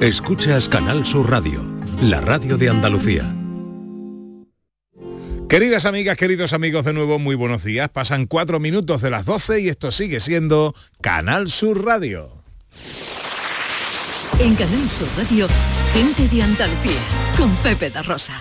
Escuchas Canal Sur Radio, la radio de Andalucía. Queridas amigas, queridos amigos, de nuevo muy buenos días. Pasan cuatro minutos de las 12 y esto sigue siendo Canal Sur Radio. En Canal Sur Radio, gente de Andalucía, con Pepe da Rosa.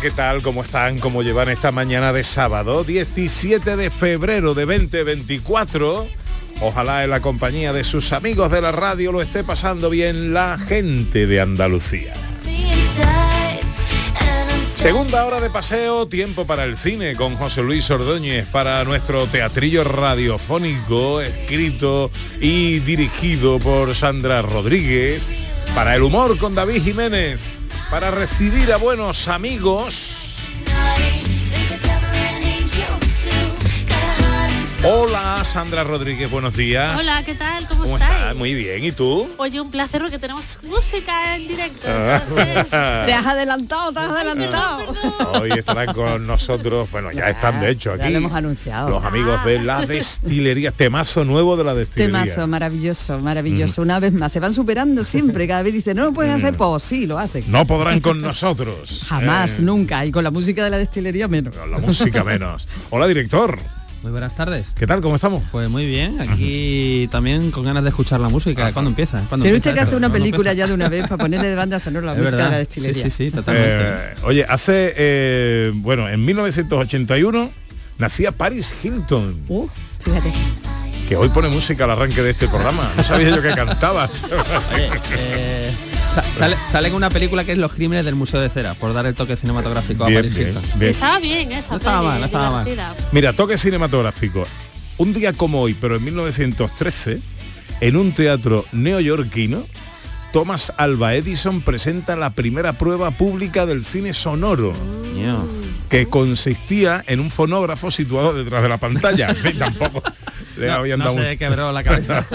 ¿Qué tal? ¿Cómo están? ¿Cómo llevan esta mañana de sábado, 17 de febrero de 2024? Ojalá en la compañía de sus amigos de la radio lo esté pasando bien la gente de Andalucía. Segunda hora de paseo, tiempo para el cine con José Luis Ordóñez, para nuestro teatrillo radiofónico, escrito y dirigido por Sandra Rodríguez, para el humor con David Jiménez, para recibir a buenos amigos. Hola Sandra Rodríguez, buenos días. Hola, ¿qué tal? ¿Cómo, ¿Cómo estáis? estás? Muy bien, ¿y tú? Oye, un placer porque tenemos música en directo. Ah. entonces- Te has adelantado, te has adelantado. Hoy estarán con nosotros, bueno, ya, están de hecho ya aquí. lo hemos anunciado. Los amigos de la destilería, temazo nuevo de la destilería. Temazo, maravilloso, maravilloso. Una vez más, se van superando siempre. Cada vez dicen, no lo pueden hacer, pues sí, lo hacen. No podrán con nosotros. Jamás, Eh, nunca. Y con la música de la destilería menos. con la música menos. Hola, director. Muy buenas tardes. ¿Qué tal? ¿Cómo estamos? Pues muy bien, aquí también con ganas de escuchar la música. ¿Cuándo empieza? ¿Cuándo Tiene empieza usted que esto? hacer una ¿Cuándo película empieza? ya de una vez para ponerle de banda sonora la Es música de verdad. la destilería. Sí, sí, sí, totalmente. Eh, oye, hace, eh, bueno, en 1981 nacía Paris Hilton, Uh, fíjate. que hoy pone música al arranque de este programa. No sabía yo que cantaba. Eh, sa- sale, sale en una película que es Los crímenes del Museo de Cera, por dar el toque cinematográfico Bien, a Paris bien, bien. Estaba bien esa No estaba mal, no estaba mal. Mira, toque cinematográfico. Un día como hoy, pero en 1913, en un teatro neoyorquino, Thomas Alva Edison presenta la primera prueba pública del cine sonoro, que consistía en un fonógrafo situado detrás de la pantalla. Tampoco le No, habían no dado un- se quebró la cabeza.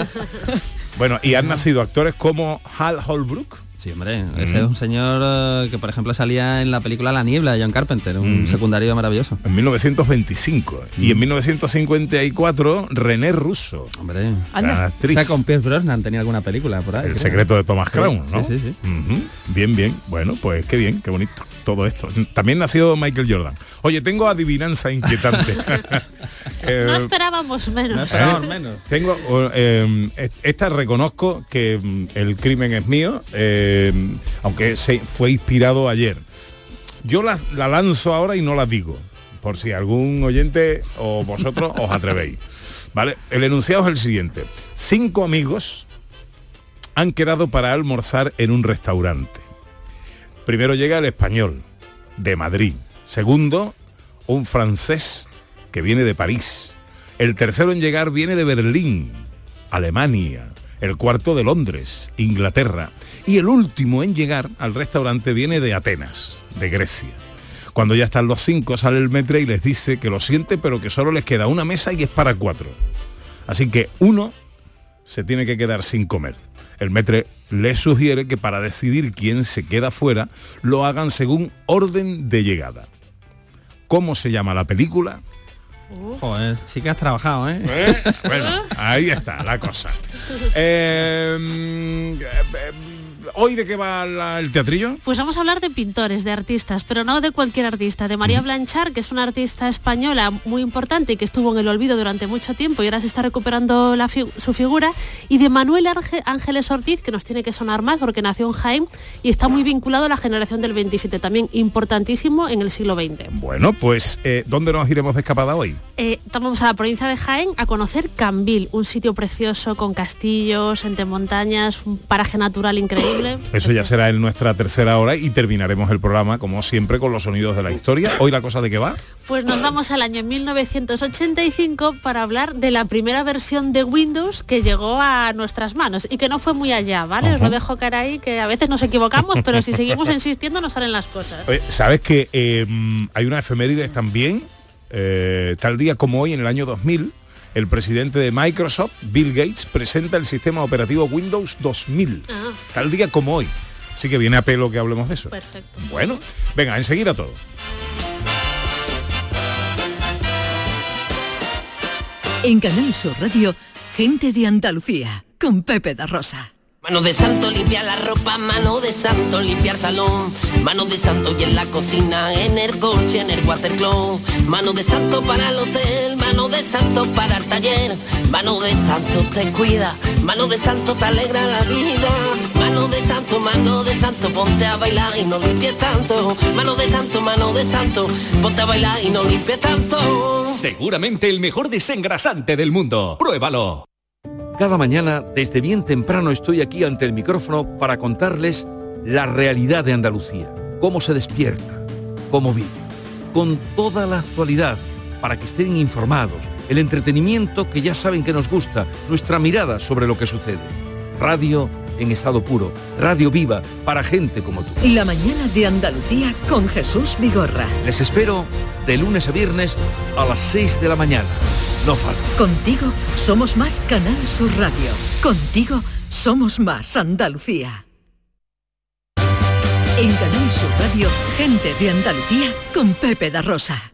Bueno, y han nacido actores como Hal Holbrook, Sí, hombre, ese es un señor eh, que por ejemplo salía en la película La Niebla de John Carpenter, un Mm. secundario maravilloso. en 1925. Y en 1954, René Russo, Hombre. La O actriz. sea, con Pierce Brosnan tenía alguna película por ahí. El creo. secreto de Thomas Sí, Crown, ¿no? Sí, sí, sí. Bien, bien. Bueno, pues qué bien, qué bonito todo esto. También nació Michael Jordan. Oye, tengo adivinanza inquietante. Eh, No esperábamos menos. No esperábamos menos. tengo eh, esta reconozco que mm, el crimen es mío, eh, aunque se fue inspirado ayer. Yo la, la lanzo ahora y no la digo, por si algún oyente o vosotros os atrevéis. ¿Vale? El enunciado es el siguiente. Cinco amigos han quedado para almorzar en un restaurante. Primero llega el español, de Madrid. Segundo, un francés que viene de París. El tercero en llegar viene de Berlín, Alemania. El cuarto de Londres, Inglaterra. Y el último en llegar al restaurante viene de Atenas, de Grecia. Cuando ya están los cinco, sale el metre y les dice que lo siente, pero que solo les queda una mesa y es para cuatro. Así que uno se tiene que quedar sin comer. El metre le sugiere que para decidir quién se queda fuera, lo hagan según orden de llegada. ¿Cómo se llama la película? Joder, sí que has trabajado, ¿eh? ¿Eh? Bueno, ahí está la cosa. Eh, mm, eh, ¿Hoy de qué va la- el teatrillo? Pues vamos a hablar de pintores, de artistas, pero no de cualquier artista, de María Blanchard, que es una artista española muy importante y que estuvo en el olvido durante mucho tiempo y ahora se está recuperando la fi- su figura, y de Manuel Arge- Ángeles Ortiz, que nos tiene que sonar más porque nació en Jaén y está muy vinculado a la generación del 27, también importantísimo en el siglo XX. Bueno, pues eh, ¿dónde nos iremos de escapada hoy? eh, vamos a la provincia de Jaén a conocer Cambil, un sitio precioso con castillos, entre montañas, un paraje natural increíble. Eso ya será en nuestra tercera hora y terminaremos el programa, como siempre, con los sonidos de la historia. Hoy la cosa de qué va. Pues nos vamos al año 1985 para hablar de la primera versión de Windows que llegó a nuestras manos y que no fue muy allá, ¿vale? Os lo dejo caer ahí, que a veces nos equivocamos, pero si seguimos insistiendo nos salen las cosas. Oye, ¿Sabes que eh, hay una efeméride también? Eh, tal día como hoy, en el año 2000, el presidente de Microsoft, Bill Gates, presenta el sistema operativo Windows 2000. Ah. Tal día como hoy. Así que viene a pelo que hablemos de eso. Perfecto. Bueno, venga, enseguida todo. En Canal Sur Radio, gente de Andalucía, con Pepe da Rosa. Mano de santo limpia la ropa, mano de santo limpia el salón, mano de santo y en la cocina, en el coche, en el watercloak, mano de santo para el hotel, mano de santo para el taller, mano de santo te cuida, mano de santo te alegra la vida, mano de santo, mano de santo, ponte a bailar y no limpies tanto, mano de santo, mano de santo, ponte a bailar y no limpies tanto. Seguramente el mejor desengrasante del mundo. Pruébalo. Cada mañana, desde bien temprano, estoy aquí ante el micrófono para contarles la realidad de Andalucía, cómo se despierta, cómo vive, con toda la actualidad, para que estén informados, el entretenimiento que ya saben que nos gusta, nuestra mirada sobre lo que sucede. Radio en estado puro, radio viva para gente como tú. La mañana de Andalucía con Jesús Vigorra. Les espero de lunes a viernes a las 6 de la mañana. No falta. Contigo somos más Canal Sur Radio. Contigo somos más Andalucía. En Canal Sur Radio, gente de Andalucía con Pepe da Rosa.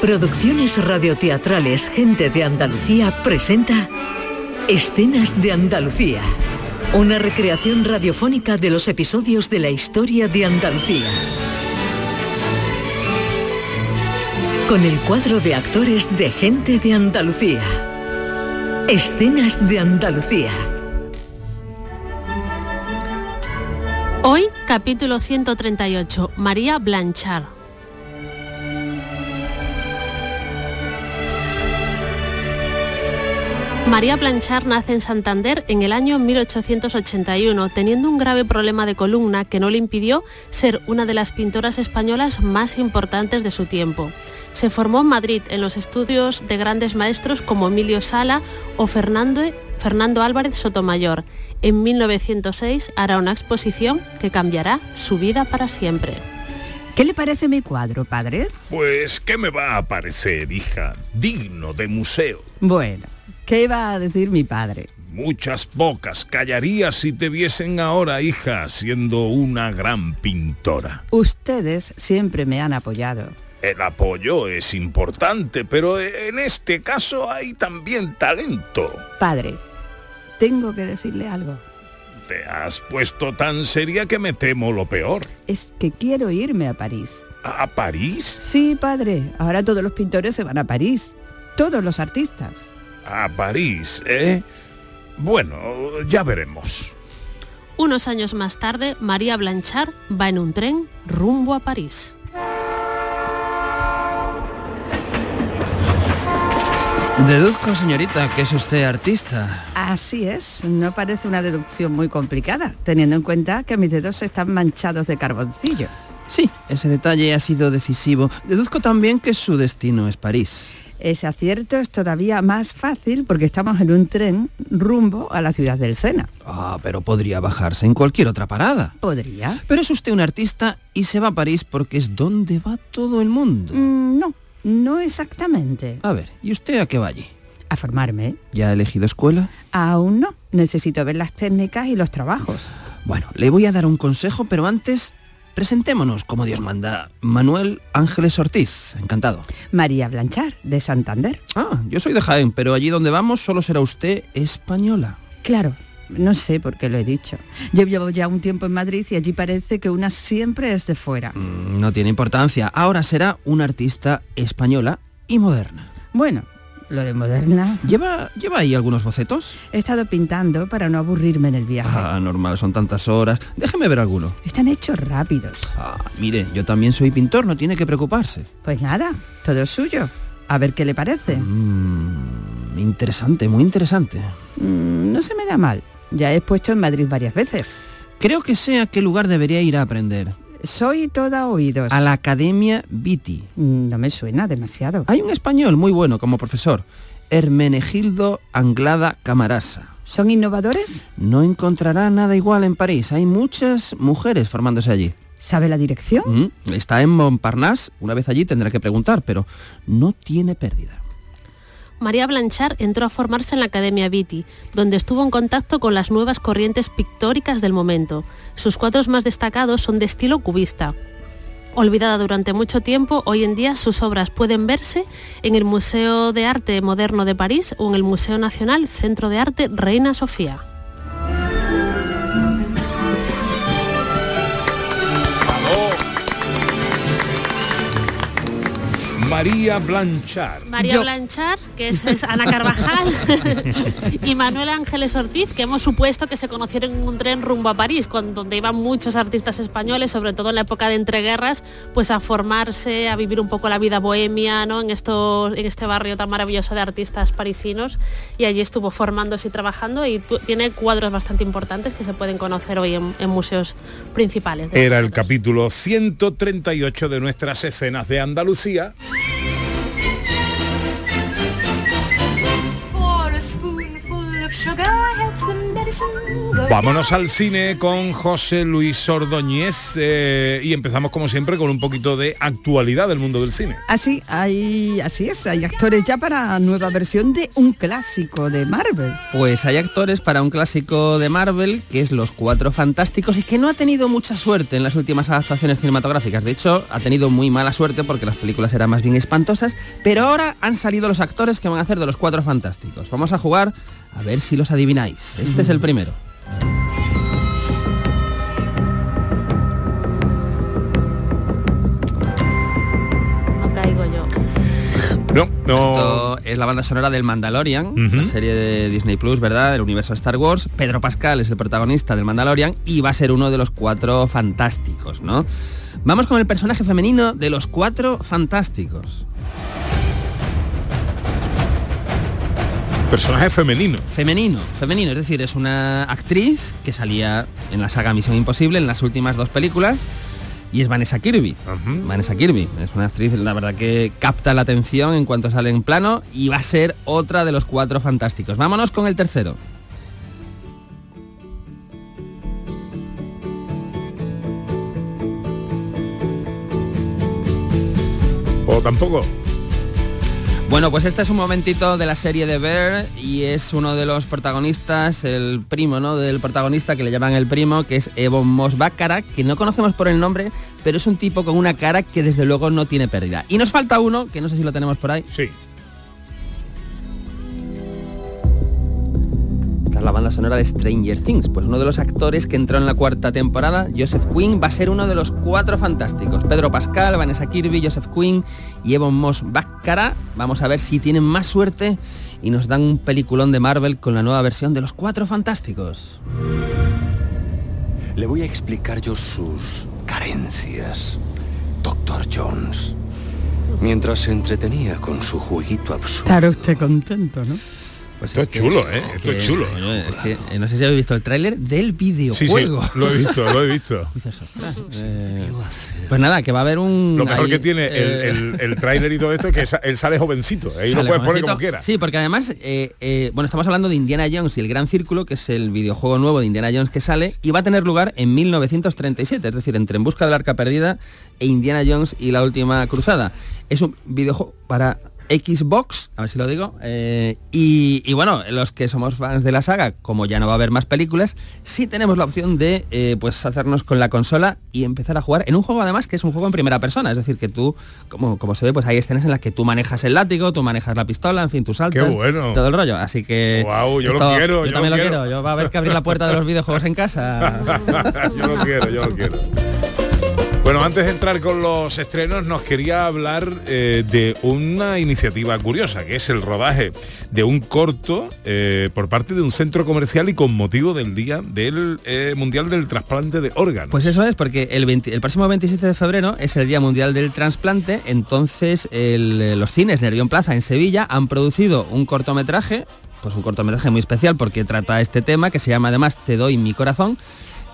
Producciones radioteatrales Gente de Andalucía presenta Escenas de Andalucía. Una recreación radiofónica de los episodios de la historia de Andalucía. Con el cuadro de actores de Gente de Andalucía. Escenas de Andalucía. Hoy, capítulo 138, María Blanchard. María Blanchard nace en Santander en el año 1881, teniendo un grave problema de columna que no le impidió ser una de las pintoras españolas más importantes de su tiempo. Se formó en Madrid en los estudios de grandes maestros como Emilio Sala o Fernando, Fernando Álvarez Sotomayor. En 1906 hará una exposición que cambiará su vida para siempre. ¿Qué le parece mi cuadro, padre? Pues, ¿qué me va a parecer, hija? Digno de museo. Bueno, ¿qué va a decir mi padre? Muchas bocas callarías si te viesen ahora, hija, siendo una gran pintora. Ustedes siempre me han apoyado. El apoyo es importante, pero en este caso hay también talento. Padre, tengo que decirle algo. Te has puesto tan seria que me temo lo peor. Es que quiero irme a París. ¿A París? Sí, padre. Ahora todos los pintores se van a París. Todos los artistas. A París, ¿eh? Bueno, ya veremos. Unos años más tarde, María Blanchard va en un tren rumbo a París. Deduzco, señorita, que es usted artista. Así es. No parece una deducción muy complicada, teniendo en cuenta que mis dedos están manchados de carboncillo. Sí, ese detalle ha sido decisivo. Deduzco también que su destino es París. Ese acierto es todavía más fácil porque estamos en un tren rumbo a la ciudad del Sena. Ah, pero podría bajarse en cualquier otra parada. ¿Podría? Pero es usted un artista y se va a París porque es donde va todo el mundo. Mm, no, no exactamente. A ver, ¿y usted a qué va allí? A formarme. ¿Ya ha elegido escuela? Aún no. Necesito ver las técnicas y los trabajos. Bueno, le voy a dar un consejo, pero antes presentémonos como Dios manda. Manuel Ángeles Ortiz, encantado. María Blanchard, de Santander. Ah, yo soy de Jaén, pero allí donde vamos solo será usted española. Claro, no sé por qué lo he dicho. Yo llevo ya un tiempo en Madrid y allí parece que una siempre es de fuera. Mm, No tiene importancia. Ahora será una artista española y moderna. Bueno, lo de moderna. ¿Lleva, ¿Lleva ahí algunos bocetos? He estado pintando para no aburrirme en el viaje. Ah, normal, son tantas horas. Déjeme ver alguno. Están hechos rápidos. Ah, mire, yo también soy pintor, no tiene que preocuparse. Pues nada, todo suyo. A ver qué le parece. Mm, interesante, muy interesante. Mm, no se me da mal. Ya he expuesto en Madrid varias veces. Creo que sé a qué lugar debería ir a aprender. Soy toda oídos. A la Academia Viti. Mm, No me suena demasiado. Hay un español muy bueno como profesor, Hermenegildo Anglada Camarasa. ¿Son innovadores? No encontrará nada igual en París. Hay muchas mujeres formándose allí. ¿Sabe la dirección? Mm, Está en Montparnasse. Una vez allí tendrá que preguntar, pero no tiene pérdida. María Blanchard entró a formarse en la Academia Viti, donde estuvo en contacto con las nuevas corrientes pictóricas del momento. Sus cuadros más destacados son de estilo cubista. Olvidada durante mucho tiempo, hoy en día sus obras pueden verse en el Museo de Arte Moderno de París o en el Museo Nacional Centro de Arte Reina Sofía. María Blanchard. María Yo. Blanchard, que es, es Ana Carvajal, y Manuel Ángeles Ortiz, que hemos supuesto que se conocieron en un tren rumbo a París, con- donde iban muchos artistas españoles, sobre todo en la época de entreguerras, pues a formarse, a vivir un poco la vida bohemia, ¿no? En, esto, en este barrio tan maravilloso de artistas parisinos, y allí estuvo formándose y trabajando, y tiene cuadros bastante importantes que se pueden conocer hoy en, en museos principales. Era el capítulo 138 de nuestras escenas de Andalucía. Vámonos al cine con José Luis Ordóñez eh, y empezamos como siempre con un poquito de actualidad del mundo del cine. Así, hay, así es, hay actores ya para nueva versión de un clásico de Marvel. Pues hay actores para un clásico de Marvel, que es Los Cuatro Fantásticos, y que no ha tenido mucha suerte en las últimas adaptaciones cinematográficas. De hecho, ha tenido muy mala suerte porque las películas eran más bien espantosas, pero ahora han salido los actores que van a hacer de Los Cuatro Fantásticos. Vamos a jugar a ver si los adivináis. Este es el primero. No caigo yo. No, no. Esto es la banda sonora del Mandalorian, la serie de Disney Plus, ¿verdad? Del universo Star Wars. Pedro Pascal es el protagonista del Mandalorian y va a ser uno de los cuatro fantásticos, ¿no? Vamos con el personaje femenino de los cuatro fantásticos. Personaje femenino. Femenino, femenino, es decir, es una actriz que salía en la saga Misión Imposible en las últimas dos películas y es Vanessa Kirby. Vanessa Kirby es una actriz, la verdad que capta la atención en cuanto sale en plano y va a ser otra de los cuatro fantásticos. Vámonos con el tercero. O tampoco. Bueno, pues este es un momentito de la serie de Bear y es uno de los protagonistas, el primo, ¿no? Del protagonista que le llaman el primo, que es Ebon Moss Baccarat, que no conocemos por el nombre, pero es un tipo con una cara que desde luego no tiene pérdida. Y nos falta uno, que no sé si lo tenemos por ahí. Sí. Esta es la banda sonora de Stranger Things. Pues uno de los actores que entró en la cuarta temporada, Joseph Quinn, va a ser uno de los cuatro fantásticos. Pedro Pascal, Vanessa Kirby, Joseph Quinn y Ebon Moss. Vamos a ver si tienen más suerte y nos dan un peliculón de Marvel con la nueva versión de los cuatro fantásticos. Le voy a explicar yo sus carencias, Doctor Jones. Mientras se entretenía con su jueguito absurdo. Estará usted contento, ¿no? Pues Esto es chulo, ¿eh? Esto es chulo. coño, es que, eh, no sé si habéis visto el tráiler del Sí, sí, videojuego. lo he visto, lo he visto. Dices, "Ostras, eh, pues nada, que va a haber un... Lo mejor ahí, que tiene eh, el, el, el tráiler y todo esto es que él sale jovencito. Ahí lo puedes poner como quieras. Sí, porque además, eh, eh, bueno, estamos hablando de Indiana Jones y el Gran Círculo, que es el videojuego nuevo de Indiana Jones que sale, y va a tener lugar en 1937, es decir, entre En Busca del Arca Perdida e Indiana Jones y la Última Cruzada. Es un videojuego para Xbox, a ver si lo digo, eh, y, y bueno, los que somos fans de la saga, como ya no va a haber más películas, sí tenemos la opción de eh, pues hacernos con la consola y empezar a jugar en un juego además que es un juego en primera persona, es decir, que tú, como, como se ve, pues hay escenas en las que tú manejas el látigo, tú manejas la pistola, en fin, tú saltas, Qué bueno. todo el rollo, así que... Guau, yo lo quiero, Yo, yo también lo lo quiero. quiero, yo va a haber que abrir la puerta de los videojuegos en casa. yo lo quiero, yo lo quiero. Bueno, antes de entrar con los estrenos, nos quería hablar eh, de una iniciativa curiosa, que es el rodaje de un corto eh, por parte de un centro comercial y con motivo del Día del eh, Mundial del Trasplante de Órganos. Pues eso es, porque el, 20 el próximo 27 de febrero es el Día Mundial del Trasplante, entonces los cines Nervión Plaza en Sevilla han producido un cortometraje, pues un cortometraje muy especial porque trata este tema, que se llama además Te doy mi corazón,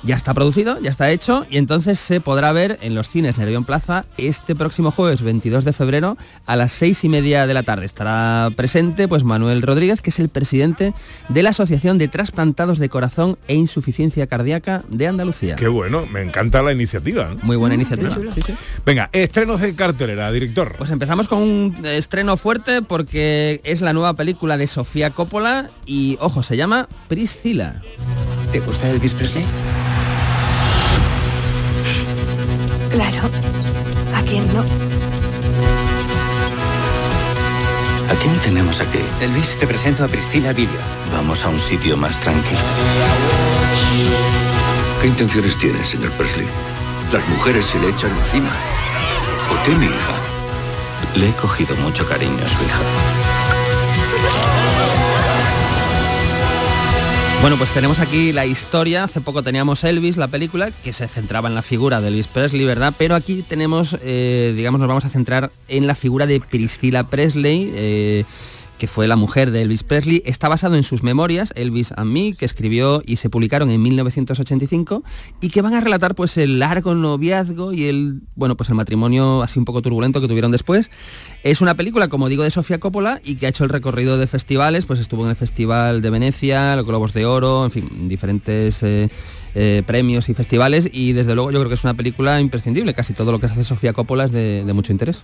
ya está producido, ya está hecho y entonces se podrá ver en los cines Nervión Plaza este próximo jueves 22 de febrero a las seis y media de la tarde. Estará presente pues Manuel Rodríguez, que es el presidente de la Asociación de Trasplantados de Corazón e Insuficiencia Cardíaca de Andalucía. Qué bueno, me encanta la iniciativa. ¿no? Muy buena iniciativa. Sí, sí. Venga, estrenos de cartelera, director. Pues empezamos con un estreno fuerte porque es la nueva película de Sofía Coppola y, ojo, se llama Priscila. ¿Te gusta Elvis Presley? Claro. ¿A quién no? ¿A quién tenemos aquí? Elvis, te presento a Priscila Villo. Vamos a un sitio más tranquilo. ¿Qué intenciones tiene, señor Presley? Las mujeres se le echan encima. ¿Por qué mi hija? Le he cogido mucho cariño a su hija. Bueno, pues tenemos aquí la historia. Hace poco teníamos Elvis, la película, que se centraba en la figura de Elvis Presley, ¿verdad? Pero aquí tenemos, eh, digamos, nos vamos a centrar en la figura de Priscilla Presley. eh, que fue la mujer de Elvis Presley, está basado en sus memorias, Elvis and Me, que escribió y se publicaron en 1985 y que van a relatar pues el largo noviazgo y el bueno, pues el matrimonio así un poco turbulento que tuvieron después. Es una película, como digo, de Sofía Coppola y que ha hecho el recorrido de festivales, pues estuvo en el Festival de Venecia, los Globos de Oro, en fin, diferentes eh, eh, premios y festivales y desde luego yo creo que es una película imprescindible, casi todo lo que hace Sofía Coppola es de, de mucho interés.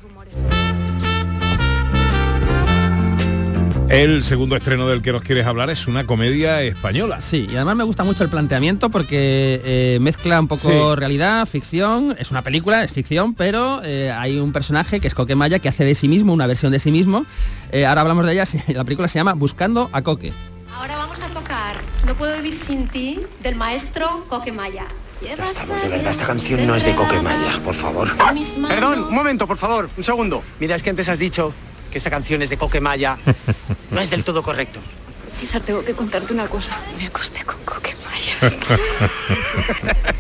El segundo estreno del que nos quieres hablar es una comedia española. Sí, y además me gusta mucho el planteamiento porque eh, mezcla un poco Sí. realidad, ficción. Es una película, es ficción, pero eh, hay un personaje que es Coquemaya que hace de sí mismo, una versión de sí mismo. Eh, ahora hablamos de ella, la película se llama Buscando a Coque. Ahora vamos a tocar No puedo vivir sin ti del maestro Coquemaya. Estamos, de verdad, esta canción no es de Coquemaya, por favor. Perdón, un momento, por favor, un segundo. Mira, es que antes has dicho que esta canción es de Coquemaya. No es del todo correcto. César, tengo que contarte una cosa. Me acosté con Coquemaya.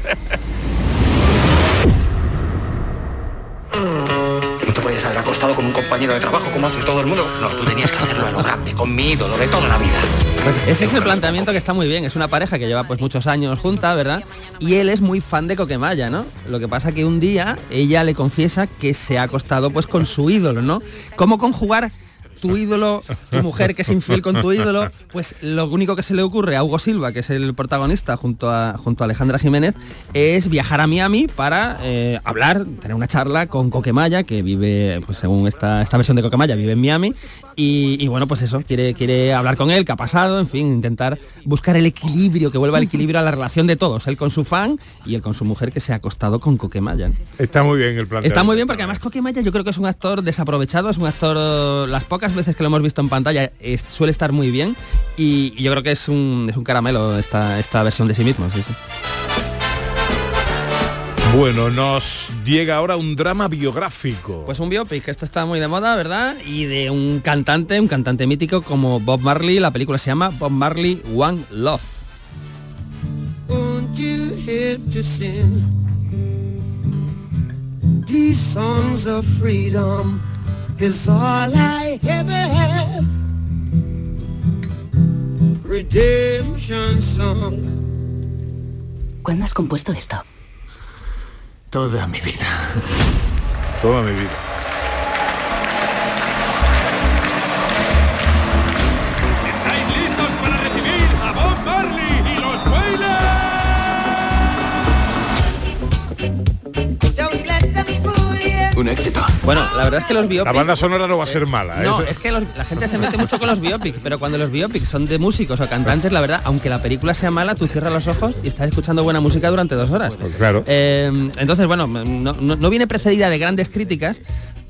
acostado con un compañero de trabajo como hace todo el mundo. No, tú tenías que hacerlo a lo grande, con mi ídolo de toda la vida. Pues ese es el planteamiento que está muy bien. Es una pareja que lleva pues muchos años junta, ¿verdad? Y él es muy fan de Coquemaya, ¿no? Lo que pasa que un día ella le confiesa que se ha acostado pues con su ídolo, ¿no? ¿Cómo conjugar tu ídolo, tu mujer que es infiel con tu ídolo? Pues lo único que se le ocurre a Hugo Silva, que es el protagonista junto a, junto a Alejandra Jiménez, es viajar a Miami para eh, hablar, tener una charla con Coquemaya, que vive, pues según esta, esta versión de Coquemaya, vive en Miami. Y, y bueno, pues eso, quiere, quiere hablar con él, qué ha pasado, en fin, intentar buscar el equilibrio, que vuelva el equilibrio a la relación de todos, él con su fan y él con su mujer que se ha acostado con Coquemaya. Está muy bien el planteamiento. Está muy bien porque además Coquemaya yo creo que es un actor desaprovechado, es un actor, las pocas veces que lo hemos visto en pantalla es- suele estar muy bien y, y yo creo que es un, es un caramelo esta, esta versión de sí mismo. Sí, sí. Bueno, nos llega ahora un drama biográfico. Pues un biopic, esto está muy de moda, ¿verdad? Y de un cantante, un cantante mítico como Bob Marley, la película se llama Bob Marley One Love. These songs of freedom is all I ever have. Redemption songs. ¿Cuándo has compuesto esto? Toda mi vida. Toda mi vida. Un éxito. Bueno, la verdad es que los biopics... La banda sonora no va a ser mala. No, ¿eh? es que los- la gente se mete mucho con los biopics, pero cuando los biopics son de músicos o cantantes, la verdad, aunque la película sea mala, tú cierras los ojos y estás escuchando buena música durante dos horas. claro. Eh, entonces, bueno, no, no- no viene precedida de grandes críticas,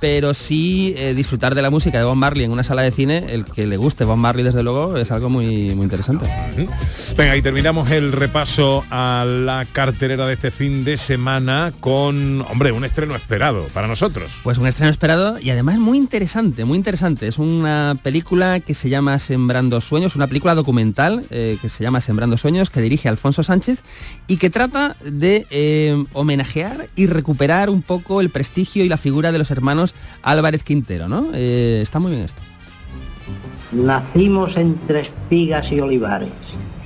pero sí eh, disfrutar de la música de Bob Marley en una sala de cine, el que le guste Bob Marley desde luego es algo muy, muy interesante. Venga, y terminamos el repaso a la cartelera de este fin de semana con, hombre, un estreno esperado para nosotros. Pues un estreno esperado y además muy interesante, muy interesante. Es una película que se llama Sembrando Sueños, una película documental eh, que se llama Sembrando Sueños, que dirige Alfonso Sánchez y que trata de eh, homenajear y recuperar un poco el prestigio y la figura de los hermanos Álvarez Quintero, ¿no? Eh, está muy bien esto. Nacimos entre espigas y olivares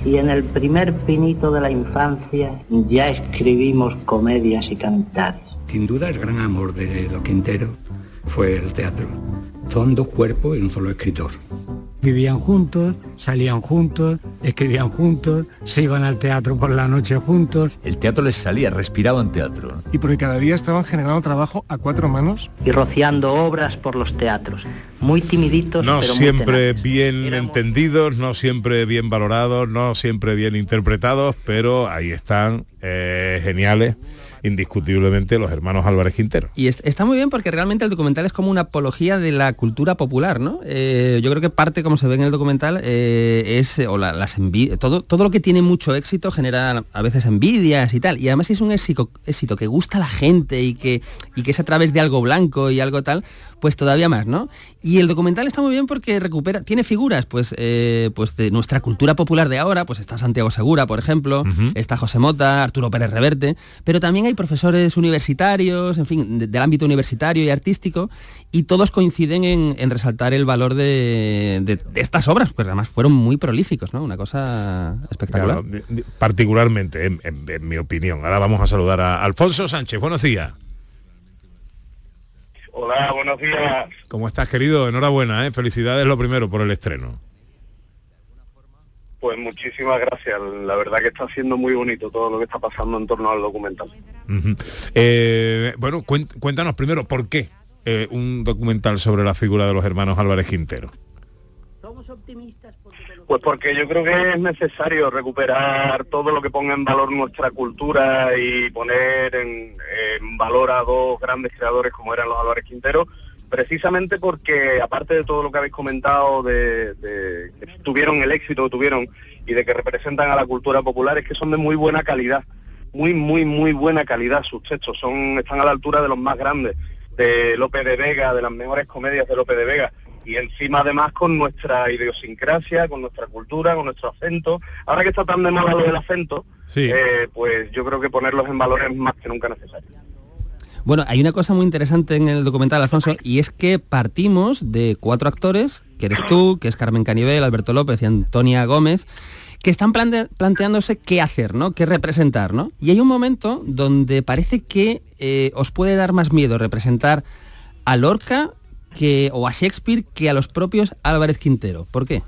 y en el primer pinito de la infancia ya escribimos comedias y cantares. Sin duda el gran amor de Lo Quintero fue el teatro. Son dos cuerpos y un solo escritor. Vivían juntos, salían juntos, escribían juntos, se iban al teatro por la noche juntos. El teatro les salía, respiraban teatro. Y porque cada día estaban generando trabajo a cuatro manos. Y rociando obras por los teatros. Muy timiditos, No pero siempre bien entendidos, no siempre bien valorados, no siempre bien interpretados, pero ahí están eh, geniales, indiscutiblemente, los hermanos Álvarez Quintero. Y es- está muy bien porque realmente el documental es como una apología de la cultura popular, ¿no? Eh, yo creo que parte, como se ve en el documental, eh, es, o la- las todo, todo lo que tiene mucho éxito genera a veces envidias y tal. Y además es un éxito, éxito que gusta a la gente y que, y que es a través de algo blanco y algo tal, pues todavía más, ¿no? Y el documental está muy bien porque recupera, tiene figuras, pues, eh, pues de nuestra cultura popular de ahora, pues está Santiago Segura, por ejemplo, está José Mota, Arturo Pérez Reverte, pero también hay profesores universitarios, en fin, de- del ámbito universitario y artístico, y todos coinciden en, en resaltar el valor de, de- de estas obras, pues además fueron muy prolíficos, ¿no? Una cosa espectacular. Claro, particularmente, en, en- en mi opinión. Ahora vamos a saludar a Alfonso Sánchez. Buenos días. Hola, buenos días. ¿Cómo estás, querido? Enhorabuena, ¿eh? Felicidades lo primero por el estreno. Pues muchísimas gracias. La verdad que está siendo muy bonito todo lo que está pasando en torno al documental. Eh, bueno, cuéntanos primero por qué eh, un documental sobre la figura de los hermanos Álvarez Quintero. Pues porque yo creo que es necesario recuperar todo lo que ponga en valor nuestra cultura y poner en, valor a dos grandes creadores como eran los Álvarez Quintero, precisamente porque aparte de todo lo que habéis comentado de, de que tuvieron el éxito que tuvieron y de que representan a la cultura popular, es que son de muy buena calidad, muy, muy, muy buena calidad sus textos, son, están a la altura de los más grandes, de Lope de Vega, de las mejores comedias de Lope de Vega y encima además con nuestra idiosincrasia, con nuestra cultura, con nuestro acento. Ahora que está tan de moda lo del acento, Sí. eh, pues yo creo que ponerlos en valor es más que nunca necesario. Bueno, hay una cosa muy interesante en el documental, Alfonso, y es que partimos de cuatro actores, que eres tú, que es Carmen Canivel, Alberto López y Antonia Gómez, que están plante- planteándose qué hacer, ¿no? Qué representar, ¿no? Y hay un momento donde parece que eh, os puede dar más miedo representar a Lorca que, o a Shakespeare que a los propios Álvarez Quintero. ¿Por qué?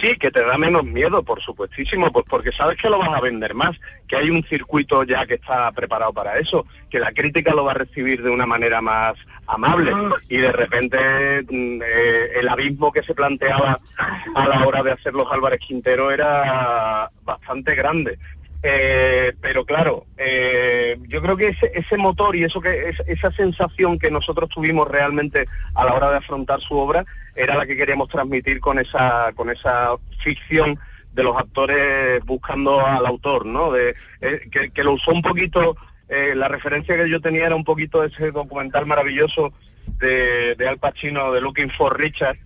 Sí, que te da menos miedo, por supuestísimo, pues porque sabes que lo vas a vender más, que hay un circuito ya que está preparado para eso, que la crítica lo va a recibir de una manera más amable y de repente mm, eh, el abismo que se planteaba a la hora de hacer los Álvarez Quintero era bastante grande. Eh, pero claro, eh, yo creo que ese, motor y eso que es- esa sensación que nosotros tuvimos realmente a la hora de afrontar su obra era la que queríamos transmitir con esa con esa ficción de los actores buscando al autor, ¿no? De, eh, que, lo usó un poquito, la referencia que yo tenía era un poquito ese documental maravilloso de, de Al Pacino, de Looking for Richard,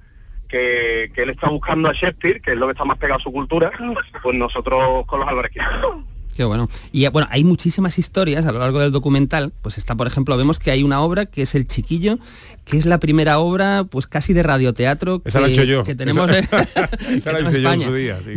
que, que él está buscando a Shakespeare, que es lo que está más pegado a su cultura, pues nosotros con los Álvarez. Qué bueno. Y eh, bueno, hay muchísimas historias a lo largo del documental. Pues está, por ejemplo, vemos que hay una obra que es El Chiquillo, que es la primera obra, pues casi de radioteatro que, he hecho yo. que tenemos.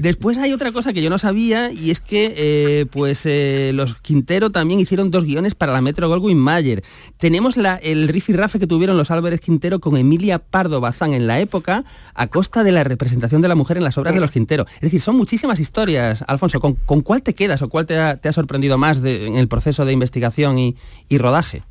Después hay otra cosa que yo no sabía y es que eh, pues eh, los Quintero también hicieron dos guiones para la Metro Goldwyn Mayer. Tenemos la, el rifirrafe que tuvieron los Álvarez Quintero con Emilia Pardo Bazán en la época a costa de la representación de la mujer en las obras de los Quintero. Es decir, son muchísimas historias. Alfonso, ¿con, con cuál te quedas o cuál te ha, te ha sorprendido más de- en el proceso de investigación y, y rodaje?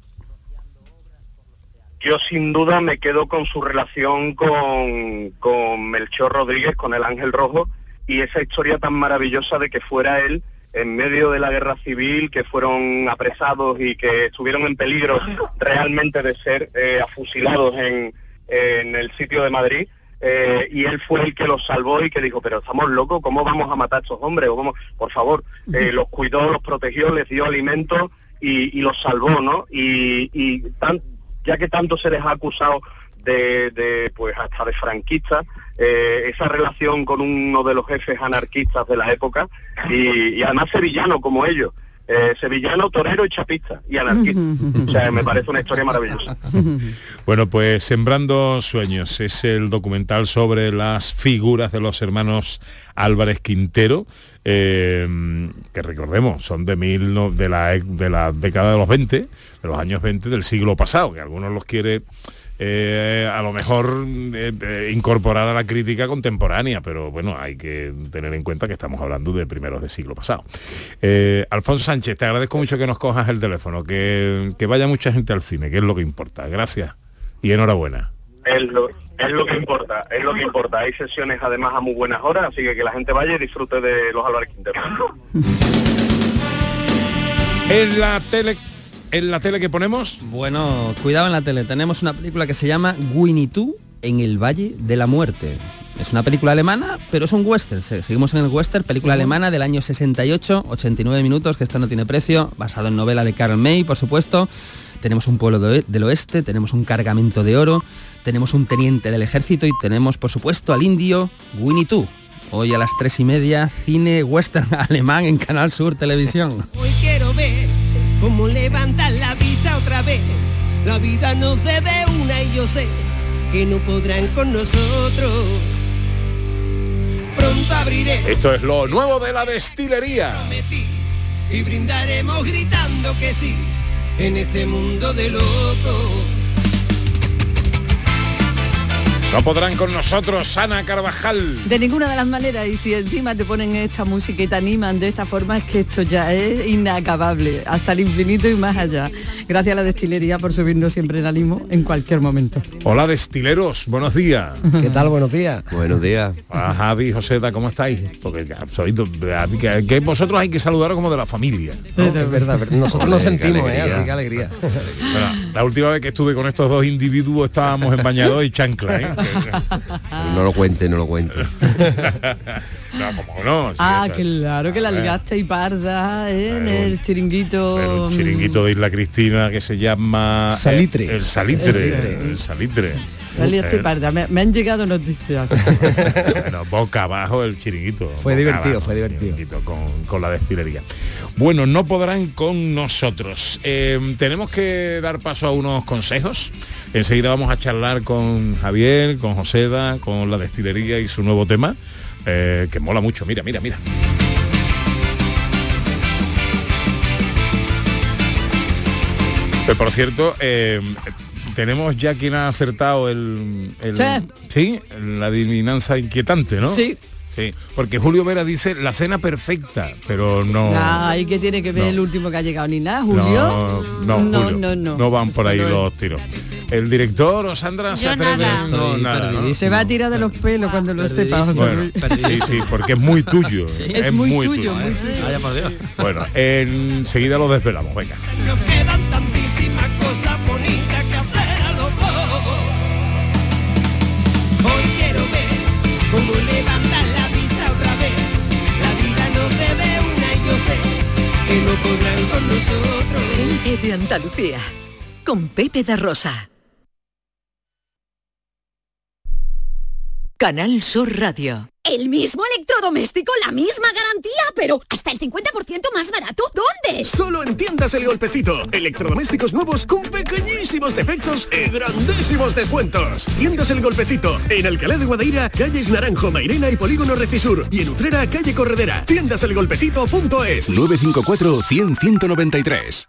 Yo sin duda me quedo con su relación con, con Melchor Rodríguez, con el Ángel Rojo, y esa historia tan maravillosa de que fuera él en medio de la guerra civil que fueron apresados y que estuvieron en peligro realmente de ser eh, afusilados en, en el sitio de Madrid. eh, y él fue el que los salvó y que dijo, pero estamos locos, ¿cómo vamos a matar a estos hombres? O cómo? Por favor, eh, los cuidó, los protegió, les dio alimento y, y los salvó, ¿no? Y, y tan- ya que tanto se les ha acusado de, pues hasta de franquistas, eh, esa relación con uno de los jefes anarquistas de la época y, y además sevillano como ellos. Eh, sevillano, torero y chapista y anarquista. O sea, me parece una historia maravillosa. Bueno, pues Sembrando Sueños es el documental sobre las figuras de los hermanos Álvarez Quintero, eh, que recordemos, son de, mil, no- de, la, e- de la década de los 20, de los años 20 del siglo pasado, que algunos los quiere eh, a lo mejor eh, eh, incorporar a la crítica contemporánea, pero bueno, hay que tener en cuenta que estamos hablando de primeros del siglo pasado. Eh, Alfonso Sánchez, te agradezco mucho que nos cojas el teléfono, que, que vaya mucha gente al cine, que es lo que importa. Gracias y enhorabuena. Es lo, es lo que importa, es lo que importa. Hay sesiones además a muy buenas horas, así que que la gente vaya y disfrute de los Álvarez Quintero. En la tele, en la tele que ponemos, Bueno, cuidado en la tele. Tenemos una película que se llama Winnie Two en el Valle de la Muerte. Es una película alemana, pero es un western. Se- Seguimos en el western, película alemana del año 68, 89 minutos, que esta no tiene precio, basado en novela de Karl May, por supuesto. Tenemos un pueblo de- del oeste, tenemos un cargamento de oro, tenemos un teniente del ejército y tenemos, por supuesto, al indio Winnie Two. Hoy a las tres y media, cine western alemán en Canal Sur Televisión. Hoy quiero ver cómo levantan la vista otra vez. La vida nos debe una y yo sé que no podrán con nosotros. Pronto abriré esto es lo nuevo de la destilería. y brindaremos gritando que sí en este mundo de locos. No podrán con nosotros, Ana Carvajal. De ninguna de las maneras, y si encima te ponen esta música y te animan de esta forma, es que esto ya es inacabable, hasta el infinito y más allá. Gracias a la destilería por subirnos siempre en ánimo en cualquier momento. Hola destileros, buenos días. ¿Qué tal? Buenos días. Buenos días. Hola, Javi, Joseta, ¿cómo estáis? Porque ya, do- que, que vosotros hay que saludaros como de la familia. ¿no? Es verdad, verdad. nosotros nos sentimos, ¿eh? así que alegría. Bueno, la última vez que estuve con estos dos individuos estábamos en bañador y chancla, ¿eh? No lo cuente, no lo cuente. no, como no. sí, Ah, claro que la ligaste y parda ¿eh? en el chiringuito. El chiringuito de Isla Cristina que se llama... eh, Salitre. El salitre. Salitre. El salitre. La ligaste Eh, parda. Me, me han llegado noticias. bueno, boca abajo el chiringuito. Fue divertido, abajo, fue divertido. Con, con la destilería. Bueno, no podrán con nosotros. Eh, tenemos que dar paso a unos consejos. Enseguida vamos a charlar con Javier, con Joseda, con la destilería y su nuevo tema, eh, que mola mucho. Mira, mira, mira. Eh, por cierto, eh, tenemos ya quien ha acertado el, el- Sí. sí, la adivinanza inquietante, ¿no? Sí. Sí, porque Julio Vera dice la cena perfecta, pero no. Ay, que tiene que ver No. el último que ha llegado ni nada, Julio. No, no, no, Julio, no, no. Van por ahí los tiros. El director o Sandra se atreve. nada. No, Estoy nada, ¿no? perdidísimo. Se va a tirar de los pelos cuando lo sepa. José Bueno, sí, sí, porque es muy tuyo. Es muy tuyo, muy tuyo. Por Dios. Bueno, enseguida lo desvelamos, venga. De Andalucía, con Pepe da Rosa. Canal Sur Radio. El mismo electrodoméstico, la misma garantía, pero hasta el 50% más barato. ¿Dónde? Solo en tiendas El Golpecito. Electrodomésticos nuevos con pequeñísimos defectos y grandísimos descuentos. Tiendas El Golpecito. En Alcalá de Guadaira, calles Naranjo, Mairena y Polígono Recisur. Y en Utrera, calle Corredera. Tiendaselgolpecito.es. 954 100 193.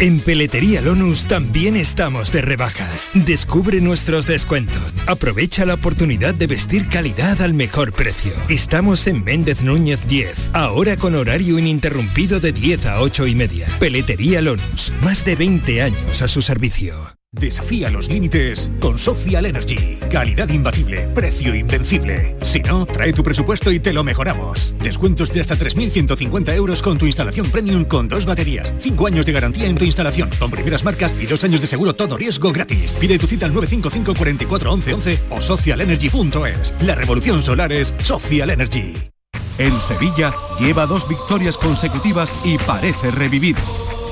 En Peletería Lonus también estamos de rebajas. Descubre nuestros descuentos. Aprovecha la oportunidad de vestir calidad al mejor precio. Estamos en Méndez Núñez 10, ahora con horario ininterrumpido de 10 a 8 y media. Peletería Lonus, más de 20 años a su servicio. Desafía los límites con Social Energy. Calidad imbatible, precio invencible. Si no, trae tu presupuesto y te lo mejoramos. Descuentos de hasta 3.150 euros con tu instalación premium con dos baterías. 5 años de garantía en tu instalación con primeras marcas y dos años de seguro todo riesgo gratis. Pide tu cita al 955 44 11 11 o socialenergy.es. La revolución solar es Social Energy. El Sevilla lleva dos victorias consecutivas y parece revivir.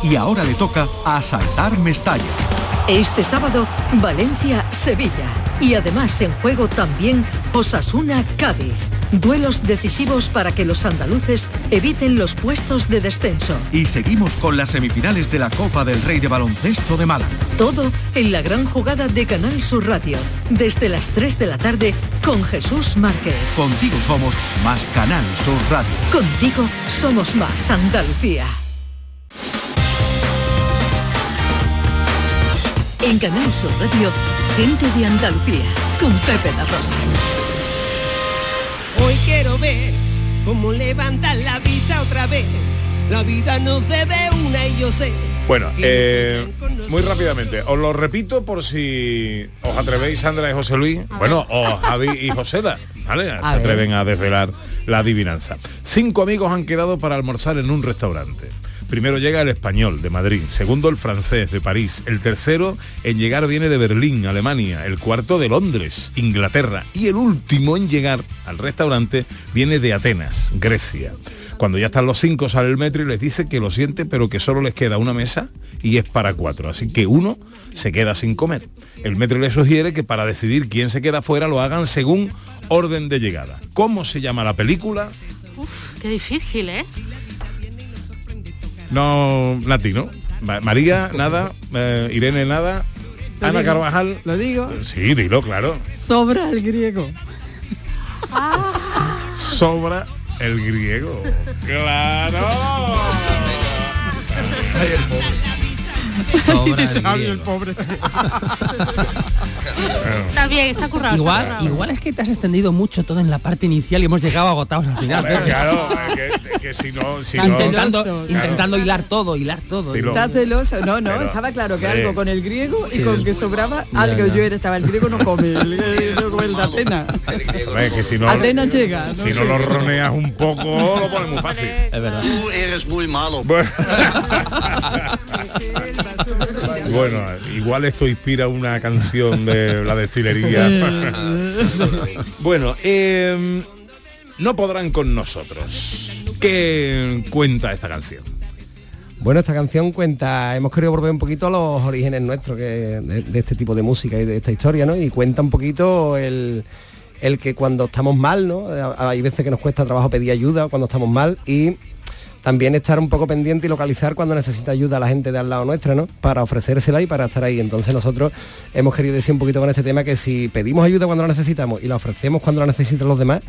Y ahora le toca asaltar Mestalla. Este sábado, Valencia-Sevilla. Y además en juego también Osasuna-Cádiz. Duelos decisivos para que los andaluces eviten los puestos de descenso. Y seguimos con las semifinales de la Copa del Rey de Baloncesto de Málaga. Todo en la gran jugada de Canal Sur Radio. Desde las 3 de la tarde con Jesús Márquez. Contigo somos más Canal Sur Radio. Contigo somos más Andalucía. En Canal Sur Radio, gente de Andalucía, con Pepe la Rosa. Hoy quiero ver cómo levantan la vista otra vez. La vida nos debe una y yo sé. Bueno, eh, muy rápidamente, os lo repito por si os atrevéis, Sandra y José Luis, bueno, o Javi y Joseda, ¿vale? Se atreven a desvelar la adivinanza. Cinco amigos han quedado para almorzar en un restaurante. Primero llega el español de Madrid, segundo el francés de París, el tercero en llegar viene de Berlín, Alemania, el cuarto de Londres, Inglaterra y el último en llegar al restaurante viene de Atenas, Grecia. Cuando ya están los cinco sale el metro y les dice que lo siente pero que solo les queda una mesa y es para cuatro, así que uno se queda sin comer. El metro le sugiere que para decidir quién se queda fuera lo hagan según orden de llegada. ¿Cómo se llama la película? Uf, qué difícil, ¿eh? No, Nati, ¿no? Ma- María, nada. Eh, Irene, nada. Lo Ana digo, Carvajal. Lo digo. Sí, dilo, claro. Sobra el griego. Sobra el griego. ¡Claro! Y se abre el pobre. Está bien, está currado. está Igual, currado. igual es que te has extendido mucho todo en la parte inicial y hemos llegado agotados al final. Hombre, claro, es que, es que si no, si no, intentando, Claro. intentando hilar todo, hilar todo. Sí, lo- Está celoso. No, no, Pero, estaba claro que algo con el griego y Sí. con que sobraba algo. ya. Yo era, estaba el griego no come, el griego come el de Atenas. Hombre, que si no, Atenas llega. ¿no? si no lo roneas un poco, lo pones muy fácil. Es verdad. Tú eres muy malo. Bueno. Bueno, igual esto inspira una canción de la destilería. bueno, eh, no podrán con nosotros. ¿Qué cuenta esta canción? Bueno, esta canción cuenta, hemos querido volver un poquito a los orígenes nuestros que, de, este tipo de música y de esta historia, ¿no? Y cuenta un poquito el, el que cuando estamos mal, ¿no? Hay veces que nos cuesta trabajo pedir ayuda cuando estamos mal y también estar un poco pendiente y localizar cuando necesita ayuda la gente de al lado nuestra, ¿no? Para ofrecérsela y para estar ahí. Entonces nosotros hemos querido decir un poquito con este tema que si pedimos ayuda cuando la necesitamos y la ofrecemos cuando la necesitan los demás,